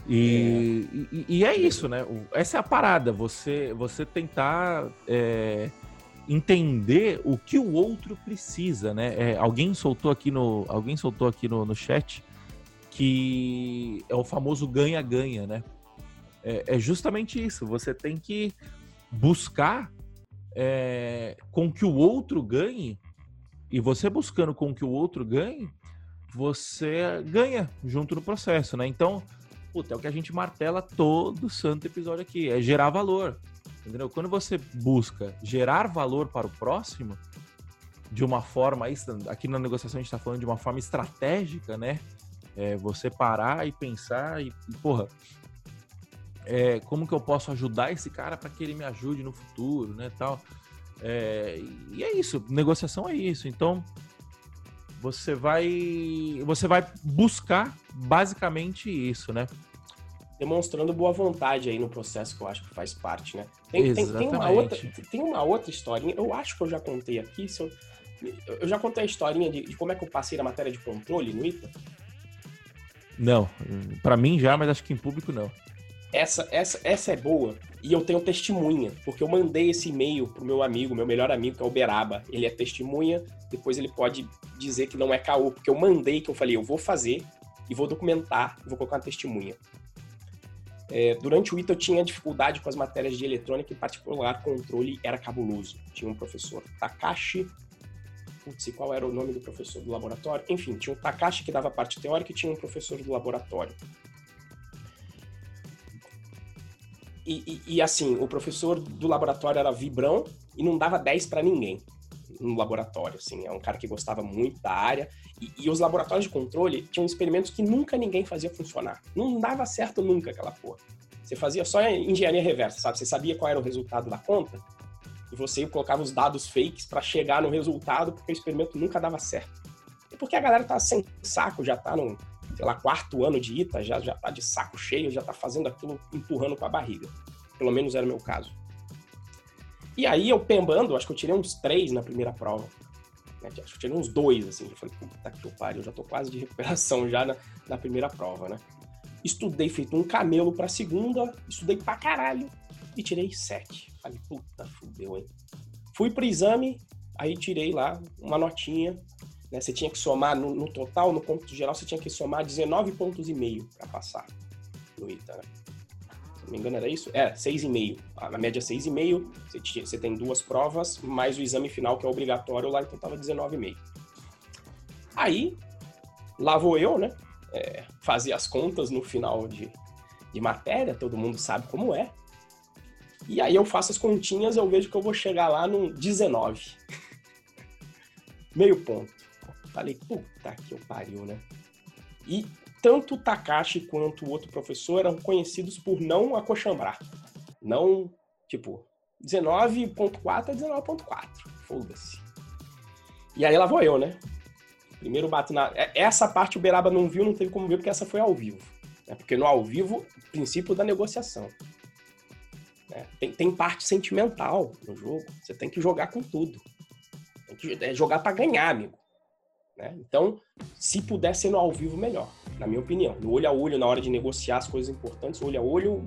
E é, e, e é isso, né? Essa é a parada. Você, você tentar é, entender o que o outro precisa, né? É, alguém soltou aqui no, alguém soltou aqui no, no chat que é o famoso ganha-ganha, né? É, é, justamente isso. Você tem que buscar é, com que o outro ganhe e você buscando com que o outro ganhe, você ganha junto no processo, né? Então puta, é o que a gente martela todo santo episódio aqui, é gerar valor. Entendeu? Quando você busca gerar valor para o próximo, de uma forma, aqui na negociação a gente está falando de uma forma estratégica, né? É você parar e pensar e, e porra, é, como que eu posso ajudar esse cara para que ele me ajude no futuro, né, tal. É, e é isso, negociação é isso. Então, você vai você vai buscar basicamente isso, né? Demonstrando boa vontade aí no processo que eu acho que faz parte, né? Tem, tem, tem, uma, outra, tem uma outra historinha, eu acho que eu já contei aqui, eu, eu, já contei a historinha de, de, como é que eu passei na matéria de controle no ITA? Não, para mim já, mas acho que em público não. Essa, essa, essa é boa e eu tenho testemunha, porque eu mandei esse e-mail pro meu amigo, meu melhor amigo, que é o Beraba. Ele é testemunha, depois ele pode dizer que não é caô, porque eu mandei, que eu falei, eu vou fazer e vou documentar, vou colocar uma testemunha. É, durante o ITA eu tinha dificuldade com as matérias de eletrônica, em particular controle era cabuloso. Tinha um professor, Takashi, putz, qual era o nome do professor do laboratório? Enfim, tinha o Takashi que dava parte teórica e tinha um professor do laboratório. E, e, e, assim, o professor do laboratório era vibrão e não dava 10 para ninguém no laboratório, assim, é um cara que gostava muito da área e, e, os laboratórios de controle tinham experimentos que nunca ninguém fazia funcionar, não dava certo nunca aquela porra. Você fazia só engenharia reversa, sabe? Você sabia qual era o resultado da conta e você colocava os dados fakes para chegar no resultado porque o experimento nunca dava certo. E porque a galera tá sem saco, já tá no sei lá, quarto ano de ITA, já, já tá de saco cheio, já tá fazendo aquilo empurrando com a barriga. Pelo menos era o meu caso. E aí eu pembando, acho que eu tirei uns três na primeira prova. Né? Acho que eu tirei uns dois, assim. Eu falei, puta que pariu, eu já tô quase de recuperação já na, na primeira prova, né? Estudei feito um camelo pra segunda, estudei pra caralho e tirei sete. Falei, puta, fudeu, hein? Fui pro exame, aí tirei lá uma notinha, né? Você tinha que somar no, no, total, no ponto geral, você tinha que somar 19 pontos e meio para passar no ITA, né? Se não me engano era isso? É, 6,5. Ah, na média 6,5, você, você tem duas provas, mais o exame final que é obrigatório lá, então tava 19,5. Aí, lá vou eu, né? É, fazer as contas no final de, de matéria, todo mundo sabe como é. E aí eu faço as continhas, eu vejo que eu vou chegar lá no 19. Meio ponto. Falei, puta que eu pariu, né? E tanto o Takashi quanto o outro professor eram conhecidos por não acochambrar. Não, tipo, 19.4 é 19.4. Foda-se. E aí lá vou eu, né? Primeiro bato na. É, essa parte o Beraba não viu, não teve como ver, porque essa foi ao vivo. Né? Porque no ao vivo, princípio da negociação. É, tem, tem parte sentimental no jogo. Você tem que jogar com tudo. Tem que é, jogar para ganhar, amigo. Né? Então, se puder ser no ao vivo, melhor, na minha opinião. No olho a olho, na hora de negociar as coisas importantes, olho a olho,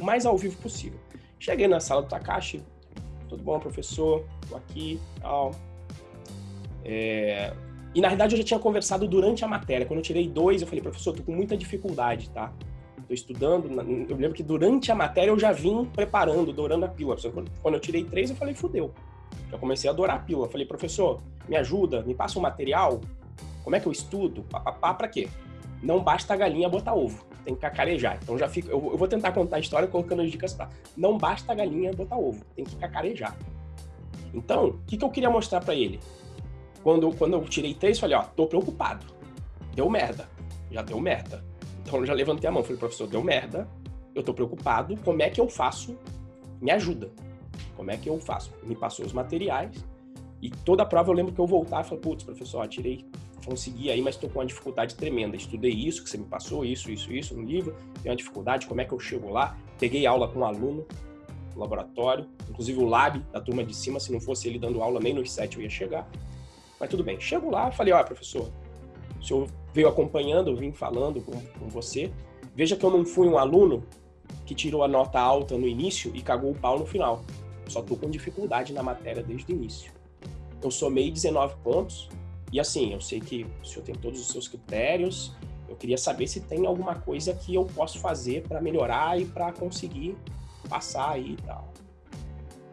o mais ao vivo possível. Cheguei na sala do Takashi, tudo bom, professor? Tô aqui, tal. É... E na realidade eu já tinha conversado durante a matéria. Quando eu tirei dois, eu falei, professor, tô com muita dificuldade, tá? tô estudando. Eu lembro que durante a matéria eu já vim preparando, adorando a pílula. Quando eu tirei três, eu falei, fudeu. Já comecei a adorar a pílula. Falei, professor, me ajuda, me passa um material. Como é que eu estudo? Papapá, pra quê? Não basta a galinha botar ovo, tem que cacarejar. Então já fico. Eu, eu vou tentar contar a história colocando as dicas pra. Não basta a galinha botar ovo, tem que cacarejar. Então, o que, que eu queria mostrar para ele? Quando, quando eu tirei três, falei, ó, tô preocupado. Deu merda. Já deu merda. Então eu já levantei a mão, falei, professor, deu merda. Eu tô preocupado, como é que eu faço? Me ajuda. Como é que eu faço? Me passou os materiais. E toda a prova eu lembro que eu voltava e falei, putz, professor, tirei, consegui aí, mas tô com uma dificuldade tremenda. Estudei isso que você me passou, isso, isso, isso no livro, tenho uma dificuldade, como é que eu chego lá? Peguei aula com um aluno, laboratório, inclusive o lab da turma de cima, se não fosse ele dando aula, nem nos sete eu ia chegar. Mas tudo bem, chego lá, falei, ó, professor, o senhor veio acompanhando, eu vim falando com, com você, veja que eu não fui um aluno que tirou a nota alta no início e cagou o pau no final. Só tô com dificuldade na matéria desde o início. Eu somei 19 pontos, e assim, eu sei que o senhor tem todos os seus critérios, eu queria saber se tem alguma coisa que eu posso fazer para melhorar e para conseguir passar aí e tal.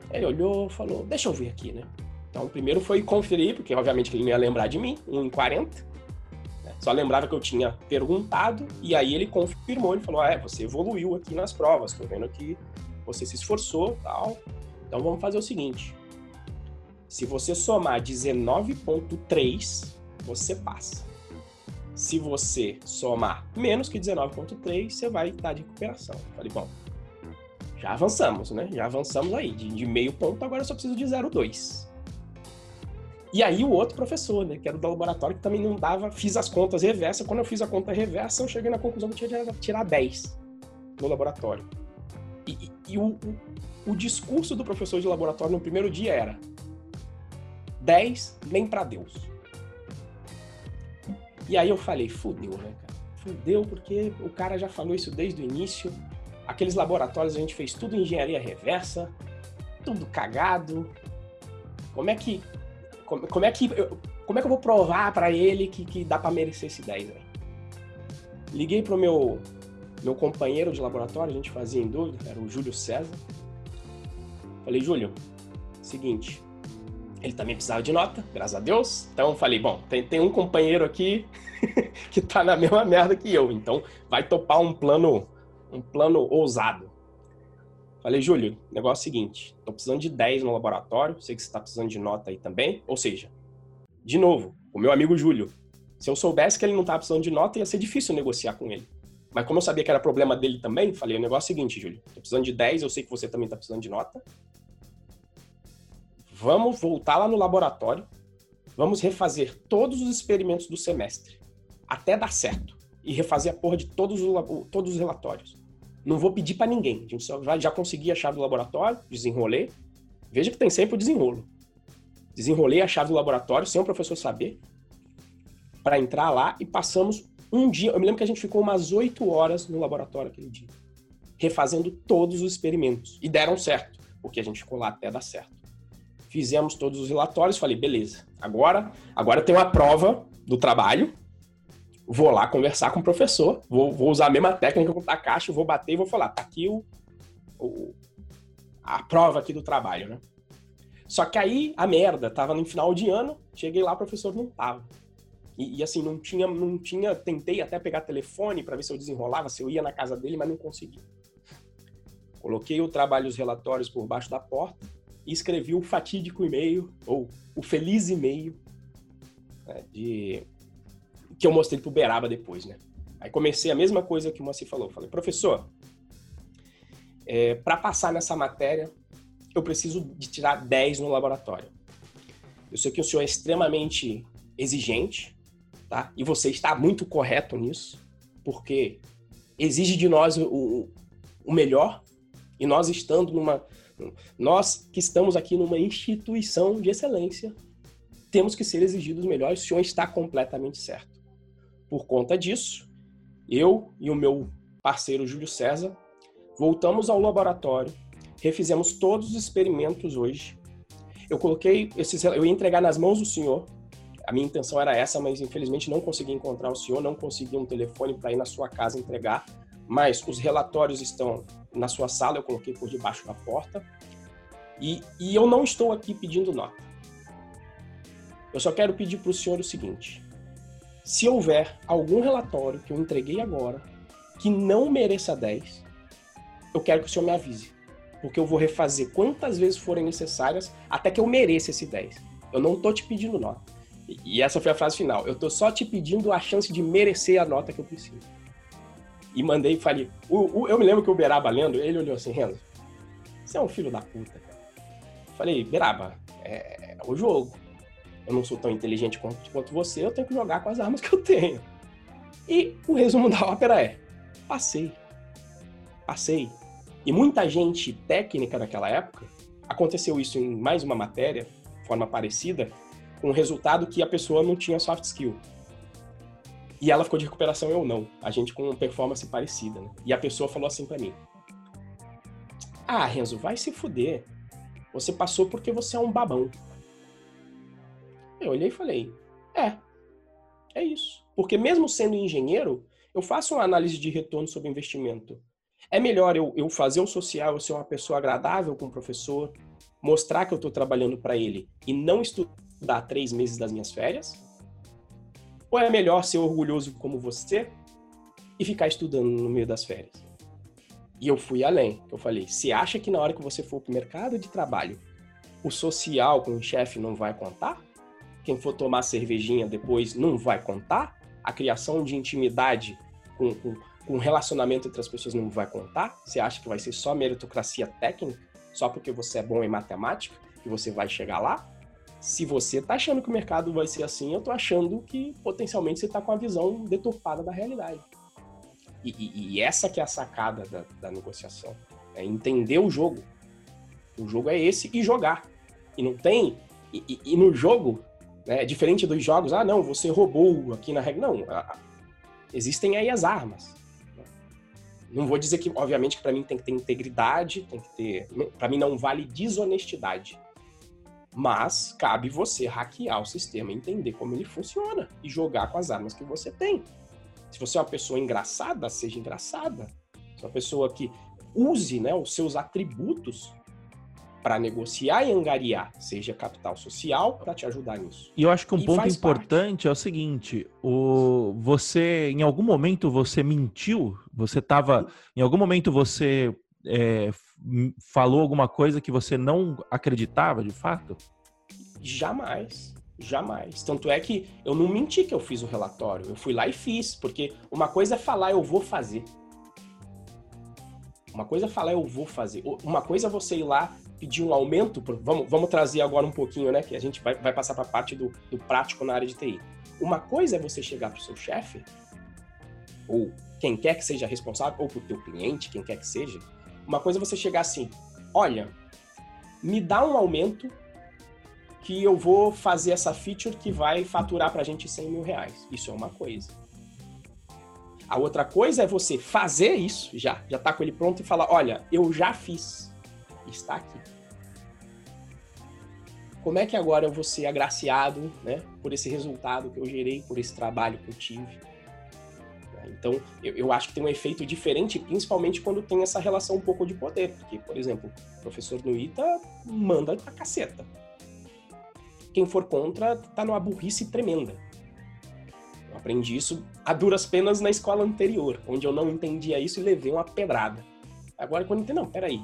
Ele olhou falou, deixa eu ver aqui, né? Então, primeiro foi conferir, porque obviamente ele não ia lembrar de mim, 1 em 40. Né? Só lembrava que eu tinha perguntado, e aí ele confirmou, ele falou, ah, é, você evoluiu aqui nas provas, tô vendo que você se esforçou tal. Então vamos fazer o seguinte. Se você somar 19.3, você passa. Se você somar menos que 19.3, você vai estar de recuperação. Falei, bom, já avançamos, né? Já avançamos aí. De, de meio ponto, agora eu só preciso de 0,2. E aí o outro professor, né? Que era do laboratório, que também não dava, fiz as contas reversa. Quando eu fiz a conta reversa, eu cheguei na conclusão que eu tinha que tirar 10 no laboratório. E, e, e o, o, o, discurso do professor de laboratório no primeiro dia era 10 nem para Deus. E aí eu falei, fudeu, né, cara? Fudeu porque o cara já falou isso desde o início Aqueles laboratórios a gente fez tudo engenharia reversa, tudo cagado. Como é que como, como é que eu, como é que eu vou provar para ele que, que dá para merecer esse 10, véio? Liguei pro meu meu companheiro de laboratório, a gente fazia em dúvida, era o Júlio César. Falei, Júlio, seguinte, ele também precisava de nota, graças a Deus. Então falei, bom, tem, tem um companheiro aqui que tá na mesma merda que eu, então vai topar um plano um plano ousado. Falei, Júlio, negócio é o seguinte, tô precisando de 10 no laboratório, sei que você está precisando de nota aí também, ou seja, de novo, o meu amigo Júlio, se eu soubesse que ele não estava precisando de nota, ia ser difícil negociar com ele. Mas como eu sabia que era problema dele também, falei, o negócio é o seguinte, Júlio, tô precisando de 10, eu sei que você também está precisando de nota. Vamos voltar lá no laboratório, vamos refazer todos os experimentos do semestre, até dar certo, e refazer a porra de todos os, todos os relatórios. Não vou pedir para ninguém. A gente só vai, já consegui a chave do laboratório, desenrolei. Veja que tem sempre o desenrolo. Desenrolei a chave do laboratório sem o professor saber para entrar lá e passamos um dia. Eu me lembro que a gente ficou umas oito horas no laboratório aquele dia, refazendo todos os experimentos e deram certo, porque a gente ficou lá até dar certo. Fizemos todos os relatórios, falei, beleza. Agora, agora tem uma prova do trabalho vou lá conversar com o professor, vou, vou usar a mesma técnica com o Takashi, vou bater e vou falar, tá aqui o, o, a prova aqui do trabalho, né? Só que aí a merda, tava no final de ano, cheguei lá, o professor não tava. E, e assim, não tinha, não tinha, tentei até pegar telefone para ver se eu desenrolava, se eu ia na casa dele, mas não consegui. Coloquei o trabalho os relatórios por baixo da porta escrevi o fatídico e-mail, ou o feliz e-mail, né, de que eu mostrei pro Beraba depois, né? Aí comecei a mesma coisa que o Moacir falou. Falei, professor, é, para passar nessa matéria, eu preciso de tirar 10 no laboratório. Eu sei que o senhor é extremamente exigente, tá? E você está muito correto nisso, porque exige de nós o, o melhor, e nós estando numa. Nós que estamos aqui numa instituição de excelência, temos que ser exigidos melhores, o senhor está completamente certo. Por conta disso, eu e o meu parceiro Júlio César voltamos ao laboratório, refizemos todos os experimentos hoje. Eu coloquei esses, eu ia entregar nas mãos do senhor. A minha intenção era essa, mas infelizmente não consegui encontrar o senhor, não consegui um telefone para ir na sua casa entregar. Mas os relatórios estão na sua sala, eu coloquei por debaixo da porta. E, e eu não estou aqui pedindo nota. Eu só quero pedir para o senhor o seguinte: se houver algum relatório que eu entreguei agora que não mereça 10, eu quero que o senhor me avise. Porque eu vou refazer quantas vezes forem necessárias até que eu mereça esse 10. Eu não tô te pedindo nota. E essa foi a frase final. Eu tô só te pedindo a chance de merecer a nota que eu preciso. E mandei e falei. O, o, eu me lembro que o Beraba lendo, ele olhou assim, Renzo, você é um filho da puta, cara. Falei, Beraba, é, é o jogo. Eu não sou tão inteligente quanto, quanto você, eu tenho que jogar com as armas que eu tenho. E o resumo da ópera é: passei. Passei. E muita gente técnica naquela época, aconteceu isso em mais uma matéria, forma parecida, com o resultado que a pessoa não tinha soft skill. E ela ficou de recuperação, eu não. A gente com performance parecida, né? E a pessoa falou assim para mim: Ah, Renzo, vai se fuder. Você passou porque você é um babão. Eu olhei e falei: É, é isso. Porque mesmo sendo engenheiro, eu faço uma análise de retorno sobre investimento. É melhor eu, eu fazer o social, eu ser uma pessoa agradável com o professor, mostrar que eu estou trabalhando para ele e não estudar três meses das minhas férias? Ou é melhor ser orgulhoso como você e ficar estudando no meio das férias? E eu fui além. Eu falei: se acha que na hora que você for para o mercado de trabalho, o social com o chefe não vai contar? Quem for tomar cervejinha depois não vai contar? A criação de intimidade com, com, com relacionamento entre as pessoas não vai contar? Você acha que vai ser só meritocracia técnica? Só porque você é bom em matemática? Que você vai chegar lá? Se você está achando que o mercado vai ser assim, eu estou achando que potencialmente você está com a visão deturpada da realidade. E, e, e, essa que é a sacada da, da negociação. É entender o jogo. O jogo é esse e jogar. E não tem. E, e no jogo, né, diferente dos jogos, ah, não, você roubou aqui na regra. Não. Existem aí as armas. Não vou dizer que, obviamente, que para mim tem que ter integridade, tem que ter. Para mim não vale desonestidade. Mas cabe você hackear o sistema, entender como ele funciona e jogar com as armas que você tem. Se você é uma pessoa engraçada, seja engraçada. Se é uma pessoa que use né, os seus atributos para negociar e angariar, seja capital social, para te ajudar nisso. E eu acho que um e ponto importante parte. é o seguinte: o, você, em algum momento, você mentiu? Você estava, em algum momento, você é, falou alguma coisa que você não acreditava de fato? Jamais. Jamais. Tanto é que eu não menti que eu fiz o relatório. Eu fui lá e fiz, porque uma coisa é falar eu vou fazer. Uma coisa é falar eu vou fazer. Uma coisa é você ir lá pedir um aumento. Vamos, vamos trazer agora um pouquinho, né? Que a gente vai, vai passar para a parte do, do prático na área de TI. Uma coisa é você chegar para o seu chefe, ou quem quer que seja responsável, ou para o teu cliente, quem quer que seja. Uma coisa é você chegar assim, olha, me dá um aumento que eu vou fazer essa feature que vai faturar para a gente 100 mil reais. Isso é uma coisa. A outra coisa é você fazer isso já, já tá com ele pronto e falar, olha, eu já fiz, está aqui. Como é que agora eu vou ser agraciado, né, por esse resultado que eu gerei, por esse trabalho que eu tive? Então, eu, eu, acho que tem um efeito diferente, principalmente quando tem essa relação um pouco de poder. Porque, por exemplo, o professor Nuita manda pra caceta quem for contra tá numa burrice tremenda. Eu aprendi isso a duras penas na escola anterior, onde eu não entendia isso e levei uma pedrada. Agora, quando eu entendi, não, peraí,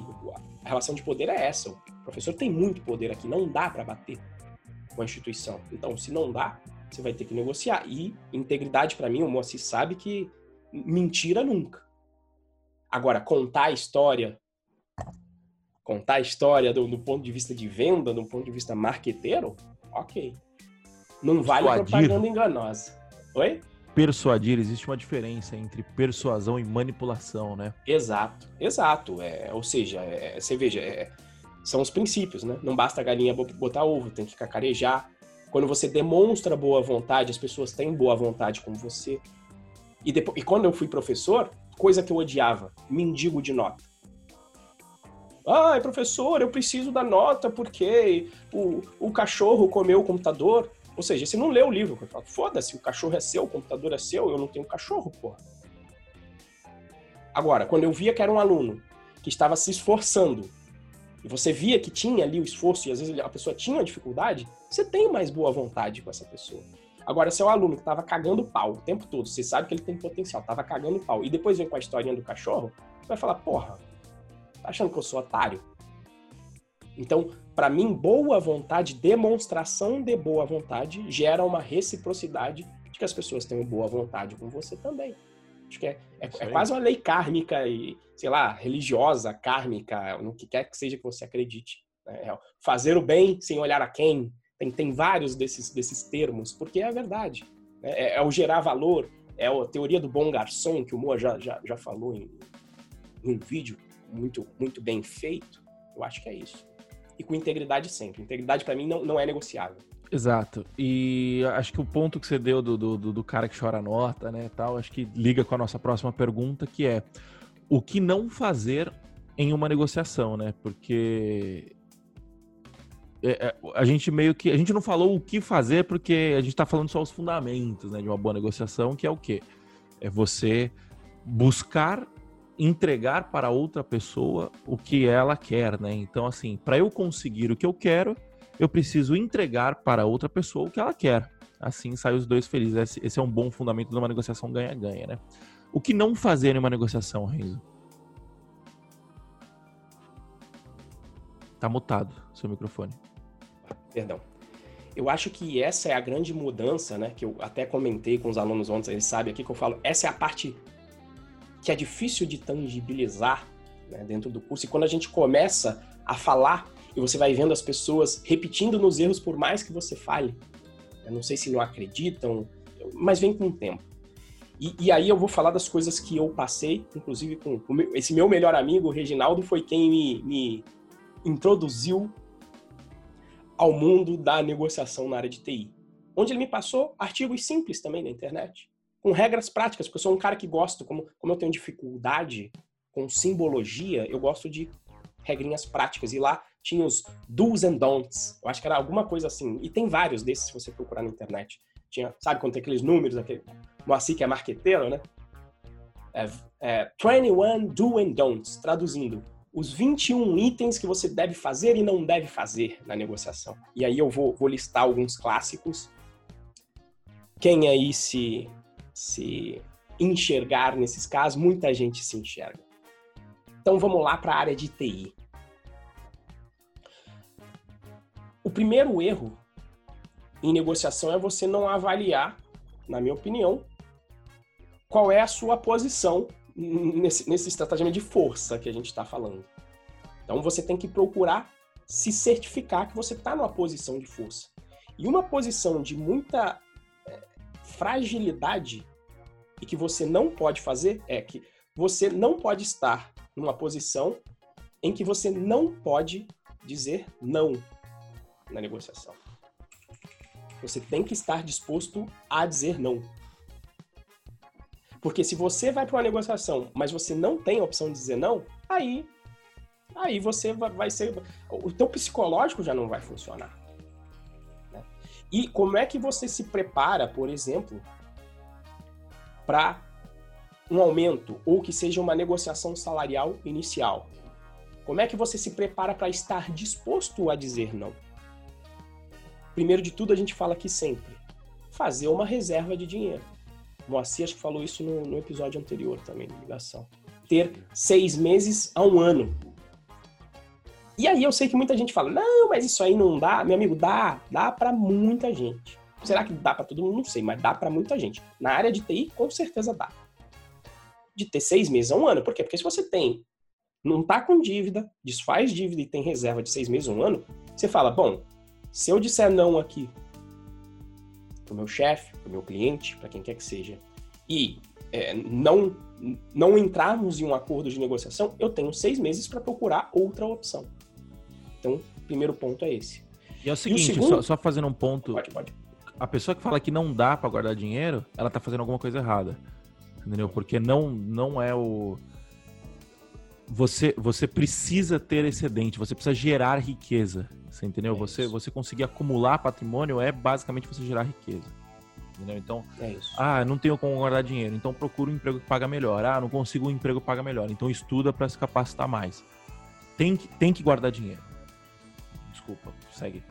a relação de poder é essa. O professor tem muito poder aqui, não dá para bater com a instituição. Então, se não dá, você vai ter que negociar. E integridade, para mim, o Moacir sabe que mentira nunca. Agora, contar a história, contar a história do, do ponto de vista de venda, do ponto de vista marqueteiro, ok. Não vale Persuadir. propaganda enganosa. Oi? Persuadir, existe uma diferença entre persuasão e manipulação, né? Exato, exato. É, ou seja, é, você veja, é, são os princípios, né? Não basta a galinha botar ovo, tem que cacarejar. Quando você demonstra boa vontade, as pessoas têm boa vontade com você. E, depois, e quando eu fui professor, coisa que eu odiava, mendigo de nota. Ai, professor, eu preciso da nota porque o, o cachorro comeu o computador. Ou seja, você não leu o livro. Foda-se, o cachorro é seu, o computador é seu, eu não tenho cachorro, porra. Agora, quando eu via que era um aluno que estava se esforçando, e você via que tinha ali o esforço, e às vezes a pessoa tinha dificuldade, você tem mais boa vontade com essa pessoa. Agora, se é um aluno que estava cagando pau o tempo todo, você sabe que ele tem potencial, estava cagando pau, e depois vem com a historinha do cachorro, você vai falar, porra, tá achando que eu sou otário? Então, para mim, boa vontade, demonstração de boa vontade, gera uma reciprocidade de que as pessoas tenham boa vontade com você também. Acho que é, é, é quase uma lei kármica e, sei lá, religiosa, kármica, no que quer que seja que você acredite. Né? É fazer o bem sem olhar a quem. Tem, tem vários desses, desses termos, porque é a verdade. Né? É, é, o gerar valor, é a teoria do bom garçom, que o Moa já, já, já falou em, em um vídeo muito, muito bem feito. Eu acho que é isso. E com integridade sempre. Integridade, para mim, não, não é negociável. Exato. E acho que o ponto que você deu do, do, do cara que chora nota, né, tal, acho que liga com a nossa próxima pergunta, que é o que não fazer em uma negociação, né? Porque é, é, a gente meio que a gente não falou o que fazer porque a gente está falando só os fundamentos, né, de uma boa negociação, que é o quê? É você buscar entregar para outra pessoa o que ela quer, né? Então assim, para eu conseguir o que eu quero, eu preciso entregar para outra pessoa o que ela quer. Assim saem os dois felizes. Esse é um bom fundamento de uma negociação ganha-ganha, né? O que não fazer em uma negociação, Renzo? Tá mutado seu microfone. Perdão. Eu acho que essa é a grande mudança, né? Que eu até comentei com os alunos ontem, eles sabem aqui que eu falo. Essa é a parte que é difícil de tangibilizar né, dentro do curso. E quando a gente começa a falar e você vai vendo as pessoas repetindo nos erros por mais que você fale. Eu não sei se não acreditam, mas vem com o tempo. E, e, aí eu vou falar das coisas que eu passei, inclusive com meu, esse meu melhor amigo, o Reginaldo, foi quem me, me introduziu ao mundo da negociação na área de TI. Onde ele me passou artigos simples também na internet, com regras práticas, porque eu sou um cara que gosto, como, como eu tenho dificuldade com simbologia, eu gosto de regrinhas práticas. E lá tinha os do's and don'ts. Eu acho que era alguma coisa assim. E tem vários desses se você procurar na internet. Tinha, sabe quando tem aqueles números, aquele Moacir que é marqueteiro, né? É, é, 21 do and don'ts, traduzindo. Os 21 itens que você deve fazer e não deve fazer na negociação. E aí eu vou, vou listar alguns clássicos. Quem aí se, se enxergar nesses casos, muita gente se enxerga. Então vamos lá para a área de TI. O primeiro erro em negociação é você não avaliar, na minha opinião, qual é a sua posição nesse, nesse estratagema de força que a gente está falando. Então você tem que procurar se certificar que você está numa posição de força. E uma posição de muita é, fragilidade e que você não pode fazer é que você não pode estar numa posição em que você não pode dizer não na negociação. Você tem que estar disposto a dizer não. Porque se você vai para uma negociação, mas você não tem a opção de dizer não, aí aí você vai ser o teu psicológico já não vai funcionar. Né? E como é que você se prepara, por exemplo, para um aumento ou que seja uma negociação salarial inicial? Como é que você se prepara para estar disposto a dizer não? Primeiro de tudo, a gente fala aqui sempre: fazer uma reserva de dinheiro. Moacir acho que falou isso no, no episódio anterior também, de ligação. Ter seis meses a um ano. E aí eu sei que muita gente fala: não, mas isso aí não dá. Meu amigo, dá. Dá para muita gente. Será que dá para todo mundo? Não sei, mas dá para muita gente. Na área de TI, com certeza dá. De ter seis meses a um ano. Por quê? Porque se você tem, não tá com dívida, desfaz dívida e tem reserva de seis meses a um ano, você fala: bom, se eu disser não aqui para o meu chefe, para o meu cliente, para quem quer que seja, e é, não não entrarmos em um acordo de negociação, eu tenho seis meses para procurar outra opção. Então, o primeiro ponto é esse. E é o seguinte, o segundo... só, só, fazendo um ponto. Pode, pode. A pessoa que fala que não dá para guardar dinheiro, ela tá fazendo alguma coisa errada. Entendeu? Porque não, não é o você, você precisa ter excedente, você precisa gerar riqueza. Você entendeu? É você, você conseguir acumular patrimônio é basicamente você gerar riqueza. Entendeu? Então, é ah, não tenho como guardar dinheiro, então procura um emprego que paga melhor. Ah, não consigo um emprego que paga melhor, então estuda para se capacitar mais. Tem que, tem que guardar dinheiro. Desculpa, segue.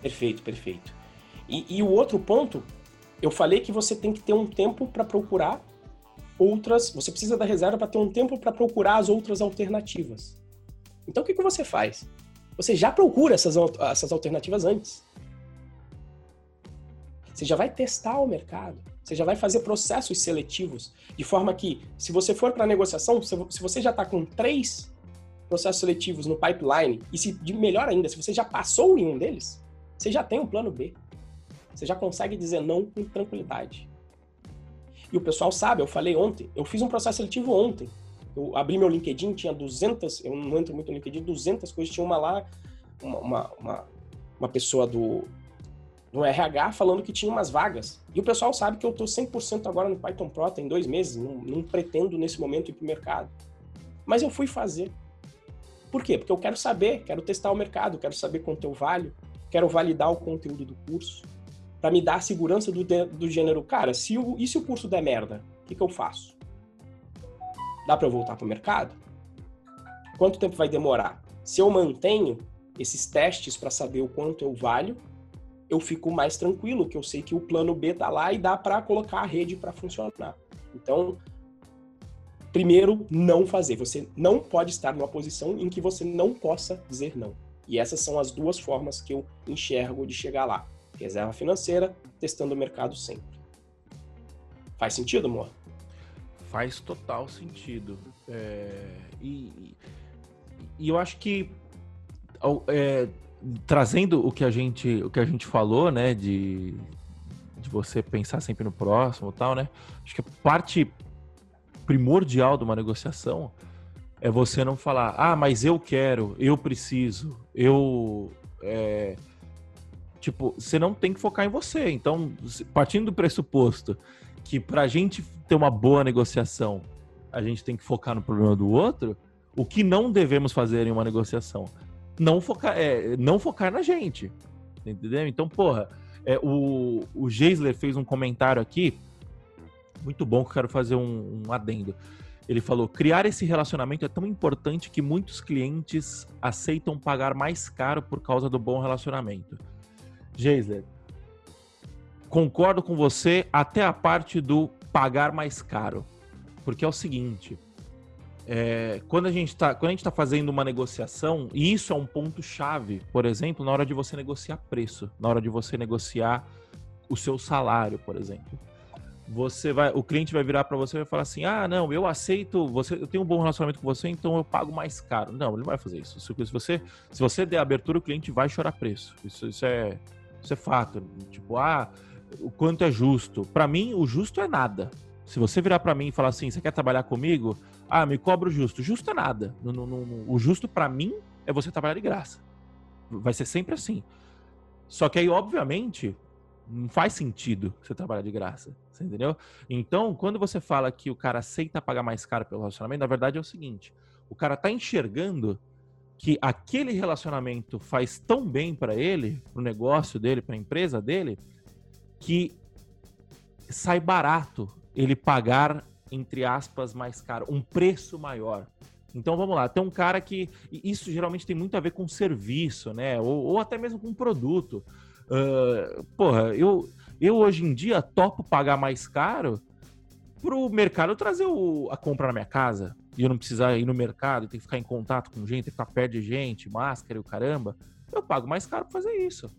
Perfeito, perfeito. E, e o outro ponto, eu falei que você tem que ter um tempo para procurar outras. Você precisa da reserva para ter um tempo para procurar as outras alternativas. Então o que, que você faz? Você já procura essas, essas alternativas antes. Você já vai testar o mercado. Você já vai fazer processos seletivos. De forma que, se você for para negociação, se você já está com três processos seletivos no pipeline, e se melhor ainda, se você já passou em um deles, você já tem um plano B. Você já consegue dizer não com tranquilidade. E o pessoal sabe, eu falei ontem, eu fiz um processo seletivo ontem. Eu abri meu LinkedIn, tinha 200, eu não entro muito no LinkedIn, 200 coisas, tinha uma lá, uma, uma, uma pessoa do, do RH falando que tinha umas vagas. E o pessoal sabe que eu estou 100% agora no Python Pro, tem dois meses, não, não pretendo nesse momento ir para o mercado. Mas eu fui fazer. Por quê? Porque eu quero saber, quero testar o mercado, quero saber quanto eu valho, quero validar o conteúdo do curso, para me dar a segurança do, do gênero, cara, se o, e se o curso der merda, o que, que eu faço? Dá para eu voltar para o mercado? Quanto tempo vai demorar? Se eu mantenho esses testes para saber o quanto eu valho, eu fico mais tranquilo, que eu sei que o plano B tá lá e dá para colocar a rede para funcionar. Então, primeiro, não fazer. Você não pode estar numa posição em que você não possa dizer não. E essas são as duas formas que eu enxergo de chegar lá. Reserva financeira, testando o mercado sempre. Faz sentido, amor? Faz total sentido. É... E, e, eu acho que é, trazendo o que a gente o que a gente falou, né, de, de você pensar sempre no próximo, tal, né? Acho que parte primordial de uma negociação é você não falar, ah, mas eu quero, eu preciso, eu é... tipo, você não tem que focar em você. Então, partindo do pressuposto que para a gente ter uma boa negociação, a gente tem que focar no problema do outro, o que não devemos fazer em uma negociação? Não focar, é, não focar na gente. Entendeu? Então, porra, é, o, o Geisler fez um comentário aqui, muito bom, que eu quero fazer um, um adendo. Ele falou: criar esse relacionamento é tão importante que muitos clientes aceitam pagar mais caro por causa do bom relacionamento. Geisler, concordo com você até a parte do pagar mais caro. Porque é o seguinte: é, quando a gente está está fazendo uma negociação, e isso é um ponto chave, por exemplo, na hora de você negociar preço, na hora de você negociar o seu salário, por exemplo. Você vai, o cliente vai virar para você e vai falar assim: "Ah, não, eu aceito, você, eu tenho um bom relacionamento com você, então eu pago mais caro". Não, ele não vai fazer isso. Se você, se você der abertura, o cliente vai chorar preço. Isso, isso é isso é fato. Tipo, ah, o quanto é justo. Para mim, o justo é nada. Se você virar para mim e falar assim, você quer trabalhar comigo? Ah, me cobra o justo. Justo é nada. No, no, no, o justo para mim é você trabalhar de graça. Vai ser sempre assim. Só que aí, obviamente, não faz sentido você trabalhar de graça. Você entendeu? Então, quando você fala que o cara aceita pagar mais caro pelo relacionamento, na verdade é o seguinte: o cara tá enxergando que aquele relacionamento faz tão bem para ele, pro negócio dele, para a empresa dele, que sai barato ele pagar, entre aspas, mais caro, um preço maior. Então vamos lá, tem um cara que. Isso geralmente tem muito a ver com serviço, né? Ou, ou até mesmo com produto. Uh, porra, eu, eu hoje em dia topo pagar mais caro pro mercado trazer o, a compra na minha casa. E eu não precisar ir no mercado, ter que ficar em contato com gente, ficar perto de gente, máscara e o caramba. Eu pago mais caro pra fazer isso.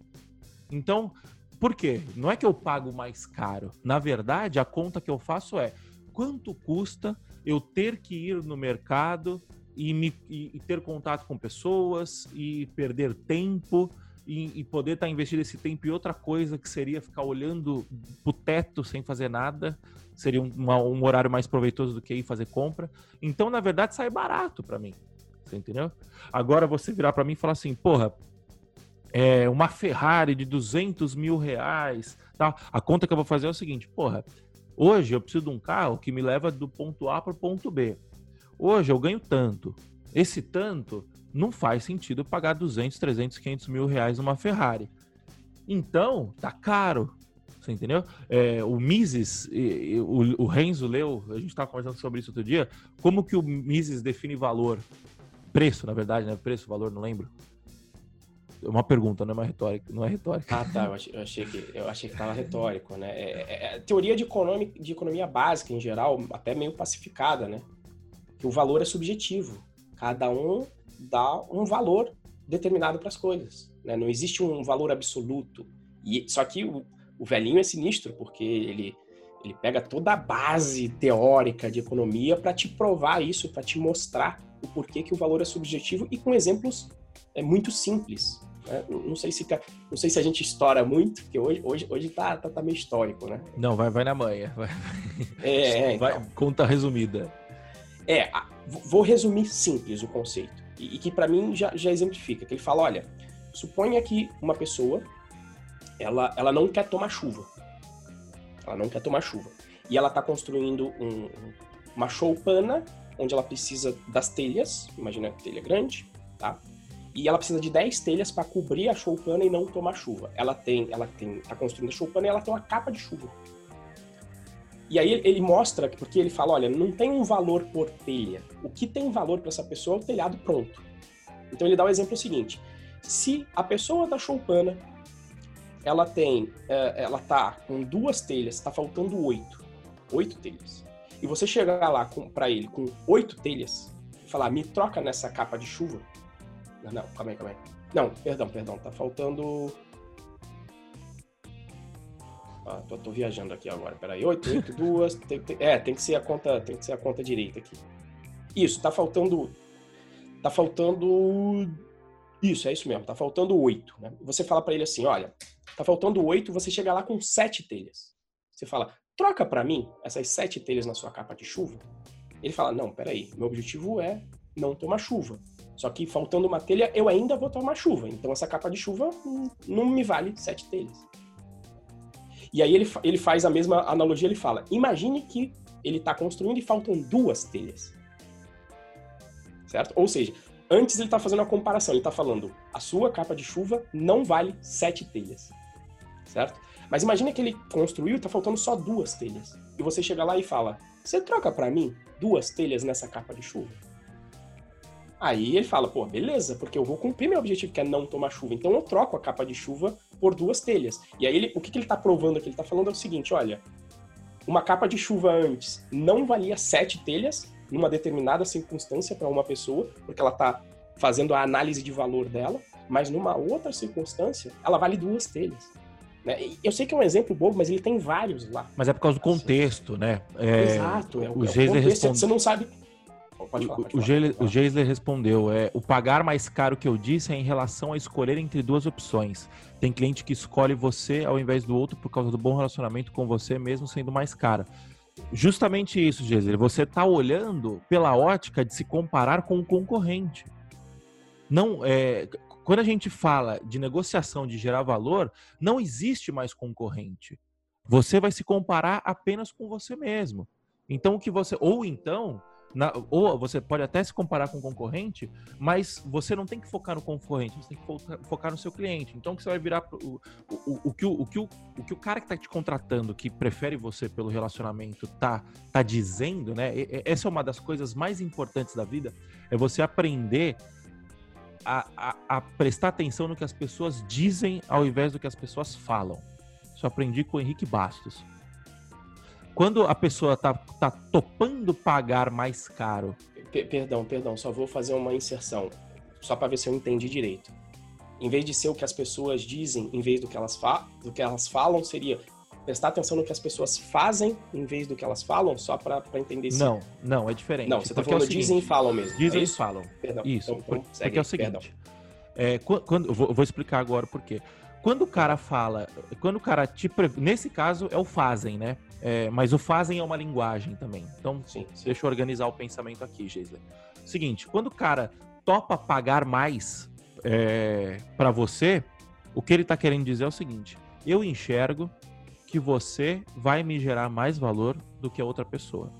Então, por quê? Não é que eu pago mais caro. Na verdade, a conta que eu faço é quanto custa eu ter que ir no mercado e, me, e, e ter contato com pessoas e perder tempo e, e poder estar tá investindo esse tempo em outra coisa que seria ficar olhando pro teto sem fazer nada. Seria um, uma, um horário mais proveitoso do que ir fazer compra. Então, na verdade, sai barato para mim. Você entendeu? Agora você virar para mim e falar assim, porra, é, uma Ferrari de 200 mil reais. Tá? A conta que eu vou fazer é o seguinte: porra, hoje eu preciso de um carro que me leva do ponto A para o ponto B. Hoje eu ganho tanto. Esse tanto não faz sentido pagar 200, 300, 500 mil reais numa Ferrari. Então, tá caro. Você entendeu? É, o Mises, o, o Renzo leu, a gente estava conversando sobre isso outro dia, como que o Mises define valor? Preço, na verdade, né? Preço, valor, não lembro. É uma pergunta, não é uma retórica, não é retórica. Ah, tá. Eu achei, eu achei que eu achei que estava retórico, né? É, é, é, teoria de economia, de economia básica em geral, até meio pacificada, né? Que o valor é subjetivo. Cada um dá um valor determinado para as coisas. Né? Não existe um valor absoluto. E só que o, o velhinho é sinistro, porque ele, ele pega toda a base teórica de economia para te provar isso, para te mostrar o porquê que o valor é subjetivo e com exemplos é, muito simples. Né? Não, sei se, não sei se a gente estoura muito, porque hoje, hoje, hoje tá, tá, tá meio histórico, né? Não, vai, vai na manha. Vai. É, é então. vai, conta resumida. É, vou resumir simples o conceito. E, e que para mim já, já exemplifica. Que ele fala, olha, suponha que uma pessoa ela, ela não quer tomar chuva. Ela não quer tomar chuva. E ela está construindo um, uma choupana onde ela precisa das telhas, imagina telha grande, tá? E ela precisa de 10 telhas para cobrir a choupana e não tomar chuva. Ela tem, ela tem, tá construindo a choupana e ela tem uma capa de chuva. E aí ele mostra, porque ele fala, olha, não tem um valor por telha. O que tem valor para essa pessoa é o telhado pronto. Então ele dá o exemplo seguinte: se a pessoa da choupana ela tem, é, ela tá com duas telhas, tá faltando oito, oito telhas. E você chegar lá para ele com oito telhas e falar, me troca nessa capa de chuva. Não, não, calma aí, calma aí. Não, perdão, perdão, tá faltando. Ah, tô, tô viajando aqui agora. Peraí, oito, oito, duas. Tem, tem, é, tem que ser a conta, tem que ser a conta direita aqui. Isso, tá faltando, tá faltando isso, é isso mesmo, tá faltando oito. Né? Você fala para ele assim, olha, tá faltando oito, você chega lá com sete telhas. Você fala, troca para mim essas sete telhas na sua capa de chuva. Ele fala, não, peraí, meu objetivo é não tomar chuva. Só que faltando uma telha, eu ainda vou tomar chuva. Então essa capa de chuva não me vale sete telhas. E aí ele, ele faz a mesma analogia, ele fala, imagine que ele está construindo e faltam duas telhas. Certo? Ou seja, Antes ele está fazendo a comparação, ele está falando, a sua capa de chuva não vale sete telhas, certo? Mas imagina que ele construiu e está faltando só duas telhas. E você chega lá e fala, você troca para mim duas telhas nessa capa de chuva? Aí ele fala, pô, beleza, porque eu vou cumprir meu objetivo, que é não tomar chuva. Então eu troco a capa de chuva por duas telhas. E aí ele, o que, que ele está provando aqui? Ele está falando é o seguinte, olha, uma capa de chuva antes não valia sete telhas, numa determinada circunstância para uma pessoa, porque ela está fazendo a análise de valor dela, mas numa outra circunstância, ela vale duas telhas. Né? Eu sei que é um exemplo bobo, mas ele tem vários lá. Mas é por causa do contexto, né? É, Exato. É, o, é o responde... Você não sabe... Pode falar, pode o, Geisler, o Geisler respondeu: é, o pagar mais caro que eu disse é em relação a escolher entre duas opções. Tem cliente que escolhe você ao invés do outro por causa do bom relacionamento com você, mesmo sendo mais cara. Justamente isso, Geisler. Você está olhando pela ótica de se comparar com o concorrente. Não, é, quando a gente fala de negociação de gerar valor, não existe mais concorrente. Você vai se comparar apenas com você mesmo. Então o que você ou então na, ou você pode até se comparar com o concorrente, mas você não tem que focar no concorrente, você tem que focar, focar no seu cliente. Então, que você vai virar. O, o, o, que, o, o, que, o, o que o cara que está te contratando, que prefere você pelo relacionamento, tá, tá dizendo, né? essa é uma das coisas mais importantes da vida, é você aprender a, a, a prestar atenção no que as pessoas dizem ao invés do que as pessoas falam. Isso aprendi com o Henrique Bastos quando a pessoa tá, tá topando pagar mais caro. P perdão, perdão, só vou fazer uma inserção, só para ver se eu entendi direito. Em vez de ser o que as pessoas dizem, em vez do que elas, fa do que elas falam, seria prestar atenção no que as pessoas fazem em vez do que elas falam, só para entender isso. Não, não, é diferente. Não, você tá falando é seguinte, dizem e falam mesmo. Dizem é e falam. Perdão. Isso, então, então, porque segue, é o seguinte. É, quando, vou, vou explicar agora por quê. Quando o cara fala, quando o cara te. Nesse caso é o fazem, né? É, mas o fazem é uma linguagem também. Então, sim, sim. deixa eu organizar o pensamento aqui, Geisler. Seguinte, quando o cara topa pagar mais é, para você, o que ele está querendo dizer é o seguinte: eu enxergo que você vai me gerar mais valor do que a outra pessoa.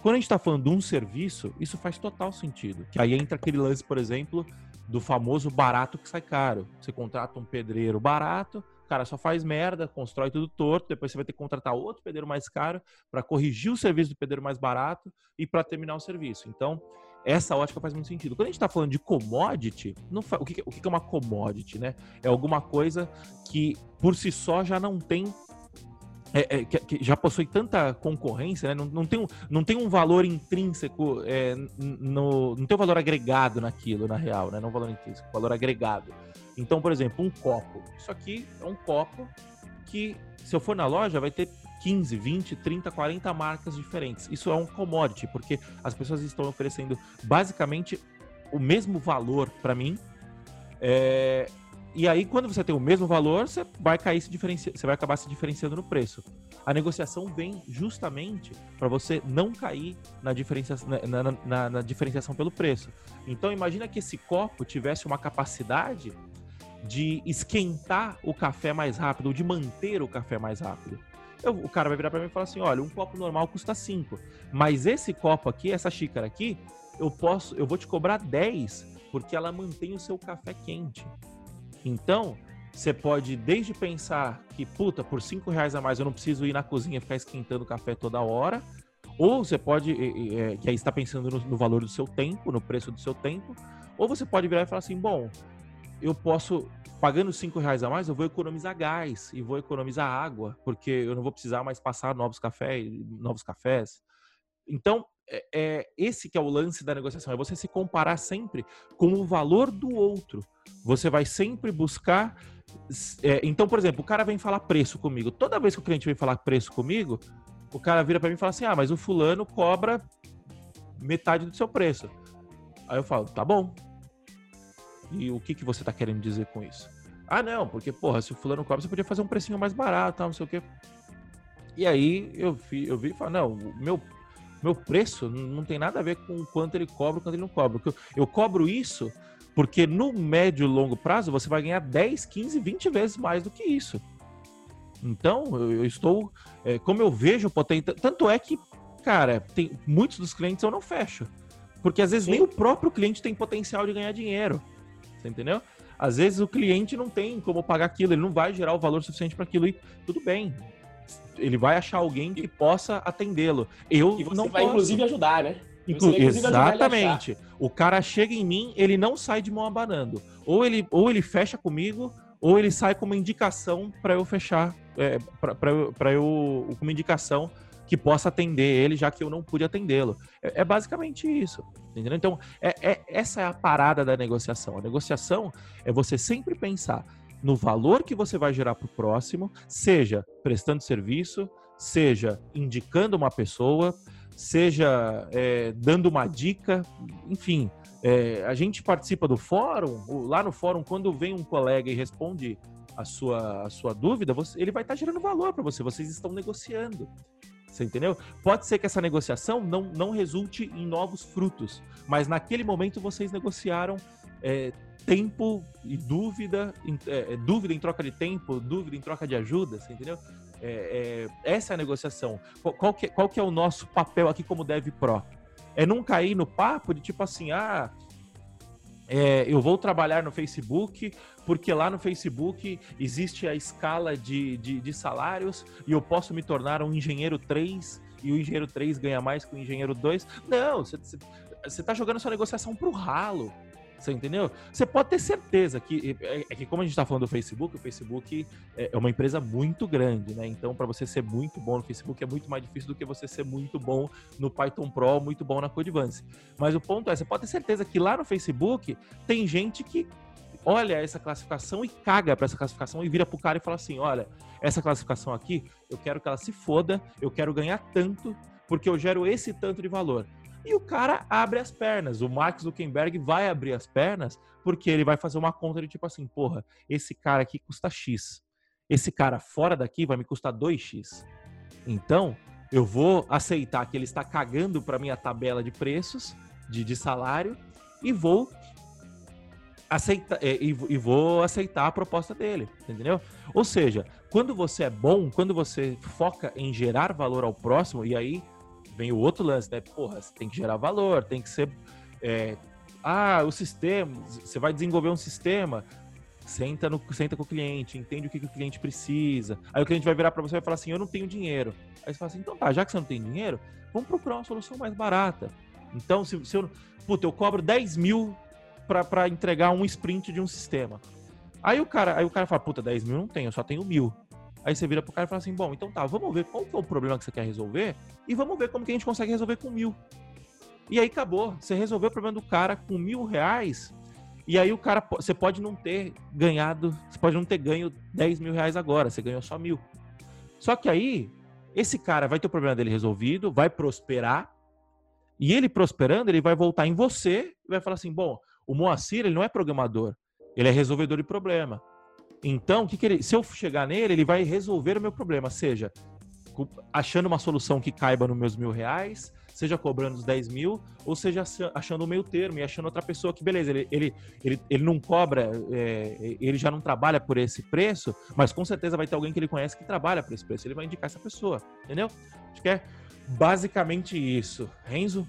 Quando a gente está falando de um serviço, isso faz total sentido. Que aí entra aquele lance, por exemplo, do famoso barato que sai caro. Você contrata um pedreiro barato, cara só faz merda, constrói tudo torto, depois você vai ter que contratar outro pedreiro mais caro para corrigir o serviço do pedreiro mais barato e para terminar o serviço. Então, essa ótica faz muito sentido. Quando a gente está falando de commodity, fa... o, que, o que é uma commodity, né? É alguma coisa que por si só já não tem é, é, que, que, já possui tanta concorrência, né? não, não, tem um, não tem um valor intrínseco, é, no, não tem um valor agregado naquilo, na real, né? não um valor intrínseco, um valor agregado. Então, por exemplo, um copo. Isso aqui é um copo que, se eu for na loja, vai ter 15, 20, 30, 40 marcas diferentes. Isso é um commodity, porque as pessoas estão oferecendo basicamente o mesmo valor para mim. É, e aí, quando você tem o mesmo valor, você vai cair se diferencia... você vai acabar se diferenciando no preço. A negociação vem justamente para você não cair na, diferencia... Na, na, na, diferenciação pelo preço. Então, imagina que esse copo tivesse uma capacidade de esquentar o café mais rápido, ou de manter o café mais rápido. Eu, o cara vai virar para mim e falar assim: olha, um copo normal custa 5, mas esse copo aqui, essa xícara aqui, eu posso, eu vou te cobrar 10, porque ela mantém o seu café quente. Então, você pode desde pensar que, puta, por cinco reais a mais eu não preciso ir na cozinha ficar esquentando café toda hora, ou você pode, é, que aí está pensando no, no, valor do seu tempo, no preço do seu tempo, ou você pode virar e falar assim, bom, eu posso, pagando cinco reais a mais, eu vou economizar gás e vou economizar água, porque eu não vou precisar mais passar novos cafés, novos cafés. Então, é, é, esse que é o lance da negociação, é você se comparar sempre com o valor do outro. Você vai sempre buscar. É, então, por exemplo, o cara vem falar preço comigo. Toda vez que o cliente vem falar preço comigo, o cara vira para mim e fala assim: ah, mas o fulano cobra metade do seu preço. Aí eu falo: tá bom. E o que, que você tá querendo dizer com isso? Ah, não, porque, porra, se o fulano cobra, você podia fazer um precinho mais barato, tal, não sei o quê. E aí eu vi, eu vi e falei, não, o meu meu preço não tem nada a ver com quanto ele cobra quanto ele não cobra. Eu, eu cobro isso porque no médio e longo prazo você vai ganhar 10, 15, 20 vezes mais do que isso. Então, eu, eu estou. É, como eu vejo potência. Tanto é que, cara, tem muitos dos clientes eu não fecho. Porque às vezes Sim. nem o próprio cliente tem potencial de ganhar dinheiro. Você entendeu? Às vezes o cliente não tem como pagar aquilo, ele não vai gerar o valor suficiente para aquilo e tudo bem ele vai achar alguém que possa atendê-lo. Eu e você não vai posso. inclusive ajudar, né? Inclu exatamente. O cara chega em mim, ele não sai de mão abanando. Ou ele, ou ele fecha comigo, ou ele sai com uma indicação para eu fechar, é, para eu, com uma indicação que possa atender ele, já que eu não pude atendê-lo. É, é, basicamente isso. Entendeu? Então, é, é, essa é a parada da negociação. A negociação é você sempre pensar no valor que você vai gerar para o próximo, seja prestando serviço, seja indicando uma pessoa, seja é, dando uma dica, enfim. É, a gente participa do fórum, lá no fórum, quando vem um colega e responde a sua, a sua dúvida, você, ele vai estar tá gerando valor para você, vocês estão negociando. Você entendeu? Pode ser que essa negociação não, não resulte em novos frutos, mas naquele momento vocês negociaram é, tempo e dúvida, é, é, dúvida em troca de tempo, dúvida em troca de ajuda, você entendeu? É, é, essa é a negociação. Qual, que, qual que é o nosso papel aqui como Dev Pro? É não cair no papo de tipo assim, ah, é, eu vou trabalhar no Facebook porque lá no Facebook existe a escala de, de, de, salários e eu posso me tornar um engenheiro 3 e o engenheiro 3 ganha mais que o engenheiro 2. Não, você está jogando sua negociação para o ralo. Você entendeu? Você pode ter certeza que é, é que como a gente está falando do Facebook, o Facebook é, é uma empresa muito grande, né? Então, para você ser muito bom no Facebook é muito mais difícil do que você ser muito bom no Python Pro, muito bom na Codevance. Mas o ponto é, você pode ter certeza que lá no Facebook tem gente que olha essa classificação e caga para essa classificação e vira pro cara e fala assim: olha, essa classificação aqui, eu quero que ela se foda, eu quero ganhar tanto, porque eu gero esse tanto de valor. E o cara abre as pernas. O Max Zuckerberg vai abrir as pernas porque ele vai fazer uma conta de tipo assim: porra, esse cara aqui custa X. Esse cara fora daqui vai me custar 2x. Então, eu vou aceitar que ele está cagando para minha tabela de preços, de, de salário, e vou aceitar é, e, e, vou aceitar a proposta dele, entendeu? Ou seja, quando você é bom, quando você foca em gerar valor ao próximo, e aí vem o outro lance, né? Porra, você tem que gerar valor, tem que ser. É, ah, o sistema, você vai desenvolver um sistema. senta, no, senta com o cliente, entende o que, que o cliente precisa. Aí o cliente vai virar para você e vai falar assim: Eu não tenho dinheiro. Aí você fala assim: Então tá, já que você não tem dinheiro, vamos procurar uma solução mais barata. Então, se, se eu. Puta, eu cobro 10 mil para entregar um sprint de um sistema. Aí o cara, aí o cara fala: Puta, 10 mil não tenho, eu só tenho mil. Aí você vira pro cara e fala assim: Bom, então tá, vamos ver qual que é o problema que você quer resolver e vamos ver como que a gente consegue resolver com mil. E aí acabou. Você resolveu o problema do cara com mil reais e aí o cara, você pode não ter ganhado, você pode não ter ganho 10 mil reais agora, você ganhou só mil. Só que aí, esse cara vai ter o problema dele resolvido, vai prosperar, e ele prosperando, ele vai voltar em você e vai falar assim: bom, o Moacir, ele não é programador, ele é resolvedor de problema. Então, que que ele, se eu chegar nele, ele vai resolver o meu problema, seja achando uma solução que caiba nos meus mil reais, seja cobrando os 10 mil, ou seja achando o meio termo e achando outra pessoa que, beleza, ele, ele, ele, ele não cobra, é, ele já não trabalha por esse preço, mas com certeza vai ter alguém que ele conhece que trabalha por esse preço. Ele vai indicar essa pessoa, entendeu? Acho que é basicamente isso. Renzo?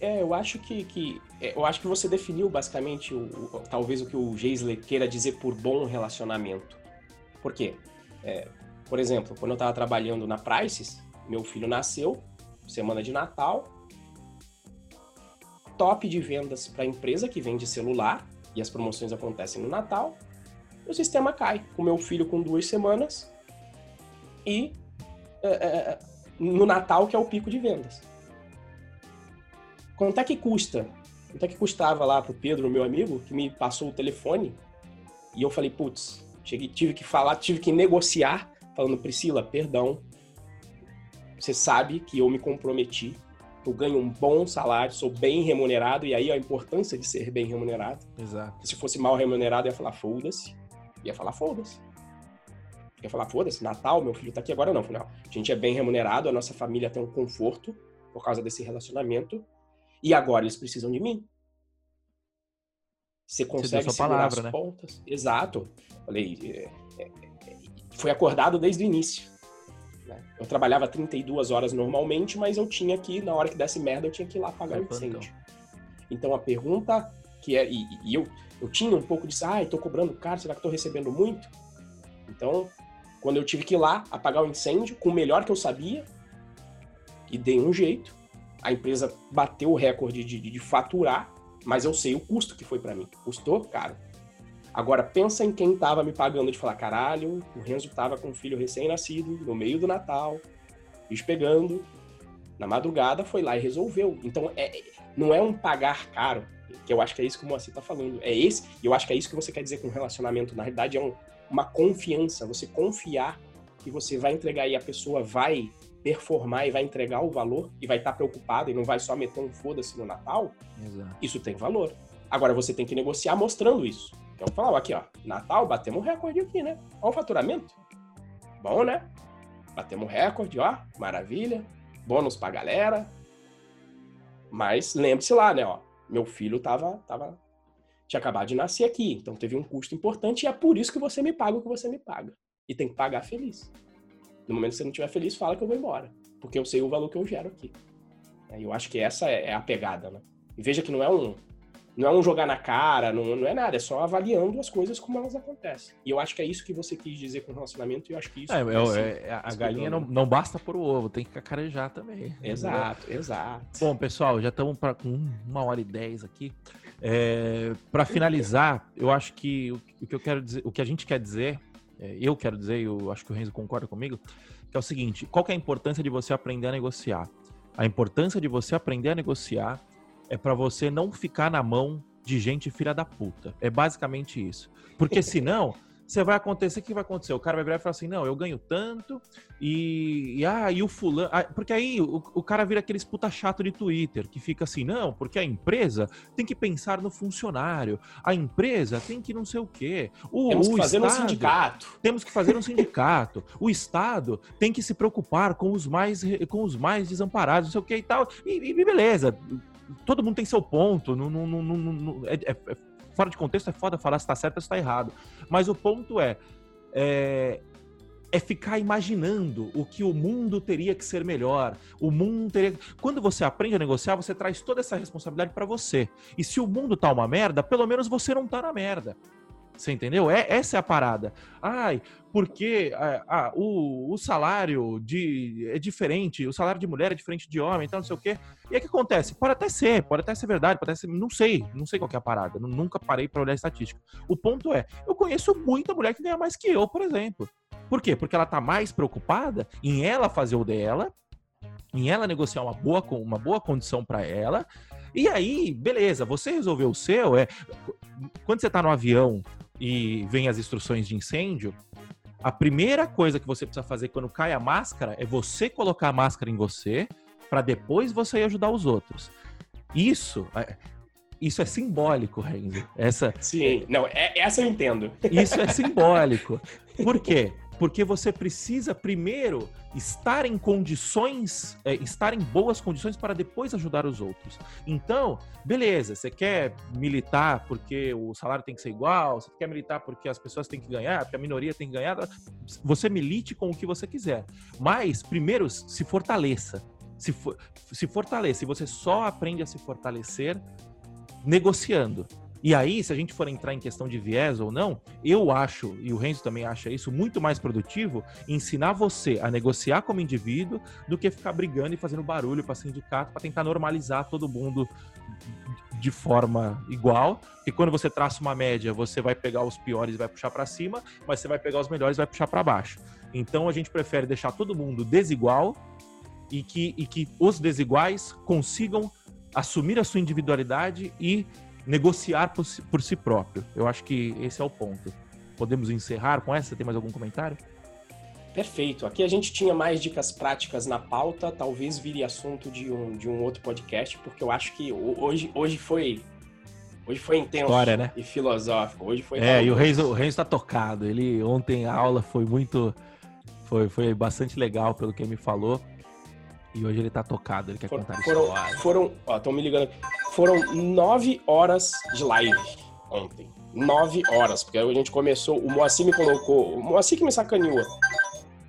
É, eu acho que, que é, eu acho que você definiu basicamente o, o, talvez o que o Geisler queira dizer por bom relacionamento. Por quê? É, por exemplo, quando eu estava trabalhando na Prices, meu filho nasceu, semana de Natal, top de vendas para a empresa que vende celular, e as promoções acontecem no Natal, o sistema cai, com meu filho com duas semanas, e é, é, é, no Natal, que é o pico de vendas. Quanto é que custa? Quanto é que custava lá pro Pedro, meu amigo, que me passou o telefone, e eu falei, putz, cheguei, tive que falar, tive que negociar, falando, Priscila, perdão, você sabe que eu me comprometi, eu ganho um bom salário, sou bem remunerado, e aí a importância de ser bem remunerado. Exato. Se fosse mal remunerado, eu ia falar, foda-se. Ia falar, foda-se. Ia falar, foda-se, Natal, meu filho tá aqui agora, não. Não, a gente é bem remunerado, a nossa família tem um conforto por causa desse relacionamento, e agora eles precisam de mim. Você consegue Você segurar palavra, as né? pontas. Exato. Falei, é, é, é, foi acordado desde o início. Né? Eu trabalhava 32 horas normalmente, mas eu tinha que, na hora que desse merda, eu tinha que ir lá pagar o incêndio. Então a pergunta que é. E, e, eu, eu tinha um pouco de. Ah, tô cobrando caro, será que tô recebendo muito? Então, quando eu tive que ir lá apagar o incêndio, com o melhor que eu sabia, e dei um jeito, a empresa bateu o recorde de, de, de faturar, mas eu sei o custo que foi para mim. Custou caro. Agora, pensa em quem tava me pagando de falar, caralho, o Renzo tava com um filho recém-nascido, no meio do Natal, bicho pegando, na madrugada foi lá e resolveu. Então, é, não é um pagar caro, que eu acho que é isso que o Moacir tá falando. É esse, e eu acho que é isso que você quer dizer com relacionamento. Na realidade, é um, uma confiança, você confiar que você vai entregar e a pessoa vai performar e vai entregar o valor e vai estar tá preocupada e não vai só meter um foda-se no Natal. Exato. Isso tem valor. Agora, você tem que negociar mostrando isso. Então, falar, aqui, ó, Natal, batemos um recorde aqui, né? Olha o faturamento. Bom, né? Batemos um recorde, ó, maravilha. Bônus pra galera. Mas lembre-se lá, né, ó, meu filho tava, tava, tinha acabado de nascer aqui, então teve um custo importante e é por isso que você me paga o que você me paga. E tem que pagar feliz. No momento que você não estiver feliz, fala que eu vou embora. Porque eu sei o valor que eu gero aqui. Eu acho que essa é a pegada, né? E veja que não é um, não é um jogar na cara, não, não é nada, é só avaliando as coisas como elas acontecem. E eu acho que é isso que você quis dizer com relacionamento, e eu acho que isso. É, é, é a galinha não, não basta por o ovo, tem que cacarejar também. Exato, entendeu? exato. Bom, pessoal, já estamos com uma hora e dez aqui. É, para finalizar, eu acho que o, o, que eu quero dizer, o que a gente quer dizer, é, eu quero dizer, eu acho que o Renzo concorda comigo, que é o seguinte: qual é a importância de você aprender a negociar? A importância de você aprender a negociar é para você não ficar na mão de gente filha da puta. É basicamente isso. Porque senão, você vai acontecer, o que vai acontecer? O cara vai virar e falar assim, não, eu ganho tanto e, e ah, e o fulano... Ah, porque aí o, o, cara vira aqueles puta chato de Twitter, que fica assim, não, porque a empresa tem que pensar no funcionário, a empresa tem que não sei o quê. O, temos que o fazer Estado, um sindicato. Temos que fazer um sindicato. o Estado tem que se preocupar com os mais, com os mais desamparados, não sei o quê e tal. E, e beleza, todo mundo tem seu ponto, não, não, não, não é, é, é, fora de contexto é foda falar se tá certo ou se tá errado. Mas o ponto é, é, é ficar imaginando o que o mundo teria que ser melhor. O mundo teria. Quando você aprende a negociar, você traz toda essa responsabilidade para você. E se o mundo tá uma merda, pelo menos você não tá na merda. Você entendeu? É, essa é a parada. Ai, porque ah, ah, o, o, salário de, é diferente, o salário de mulher é diferente de homem, então não sei o quê. E aí o que acontece? Pode até ser, pode até ser verdade, pode até ser. Não sei, não sei qual é a parada. Nunca parei para olhar a estatística. O ponto é, eu conheço muita mulher que ganha mais que eu, por exemplo. Por quê? Porque ela tá mais preocupada em ela fazer o dela, em ela negociar uma boa, uma boa condição para ela. E aí, beleza, você resolveu o seu. É, quando você tá no avião e vem as instruções de incêndio, a primeira coisa que você precisa fazer quando cai a máscara é você colocar a máscara em você para depois você ajudar os outros. Isso, é, isso é simbólico, Renzo. Essa Sim, não, é, essa eu entendo. Isso é simbólico. Por quê? Porque você precisa primeiro estar em condições, é, estar em boas condições para depois ajudar os outros. Então, beleza, você quer militar porque o salário tem que ser igual, você quer militar porque as pessoas têm que ganhar, porque a minoria tem que ganhar, você milite com o que você quiser. Mas, primeiro, se fortaleça. Se, for, se fortaleça. E você só aprende a se fortalecer negociando. E aí, se a gente for entrar em questão de viés ou não, eu acho, e o Renzo também acha isso, muito mais produtivo ensinar você a negociar como indivíduo do que ficar brigando e fazendo barulho para sindicato para tentar normalizar todo mundo de forma igual. E quando você traça uma média, você vai pegar os piores e vai puxar para cima, mas você vai pegar os melhores e vai puxar para baixo. Então a gente prefere deixar todo mundo desigual e que, e que os desiguais consigam assumir a sua individualidade e negociar por si, por si próprio. Eu acho que esse é o ponto. Podemos encerrar com essa? Tem mais algum comentário? Perfeito. Aqui a gente tinha mais dicas práticas na pauta, talvez vire assunto de um, de um outro podcast, porque eu acho que hoje, hoje foi hoje foi intenso História, né? e filosófico. Hoje foi É, e o Reis o Reis está tocado. Ele ontem a aula foi muito foi, foi bastante legal pelo que ele me falou. E hoje ele tá tocado, ele quer foram, contar foram, história. Foram, ó, estão me ligando. Foram nove horas de live ontem. Nove horas, porque a gente começou, o Moacir me colocou, o Moacir que me sacaneou.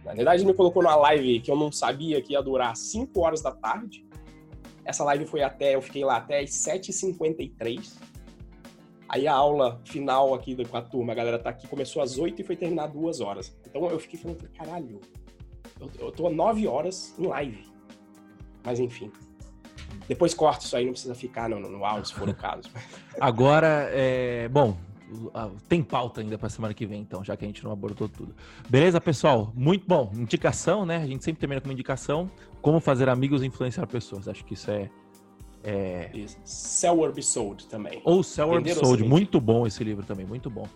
Na verdade, ele me colocou numa live que eu não sabia que ia durar cinco horas da tarde. Essa live foi até, eu fiquei lá até as 7h53. Aí a aula final aqui com a turma, a galera tá aqui, começou às 8 e foi terminar duas horas. Então eu fiquei falando, caralho, eu, eu tô nove horas em live. Mas enfim. Depois corta isso aí, não precisa ficar no, no áudio, se for o caso. Agora, é, bom, tem pauta ainda para semana que vem, então, já que a gente não abordou tudo. Beleza, pessoal? Muito bom. Indicação, né? A gente sempre termina com uma indicação. Como fazer amigos e influenciar pessoas. Acho que isso é. é... Cell Episode também. Ou Cell Episode. Muito bom esse livro também, muito bom.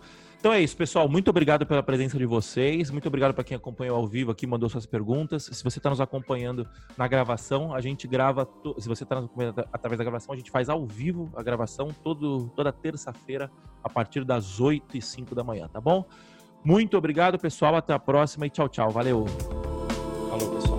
Então é isso, pessoal. Muito obrigado pela presença de vocês. Muito obrigado para quem acompanhou ao vivo aqui, mandou suas perguntas. Se você está nos acompanhando na gravação, a gente grava. To... Se você está nos acompanhando através da gravação, a gente faz ao vivo a gravação todo, toda terça-feira, a partir das 8 e 5 da manhã, tá bom? Muito obrigado, pessoal. Até a próxima e tchau, tchau. Valeu. Falou, pessoal.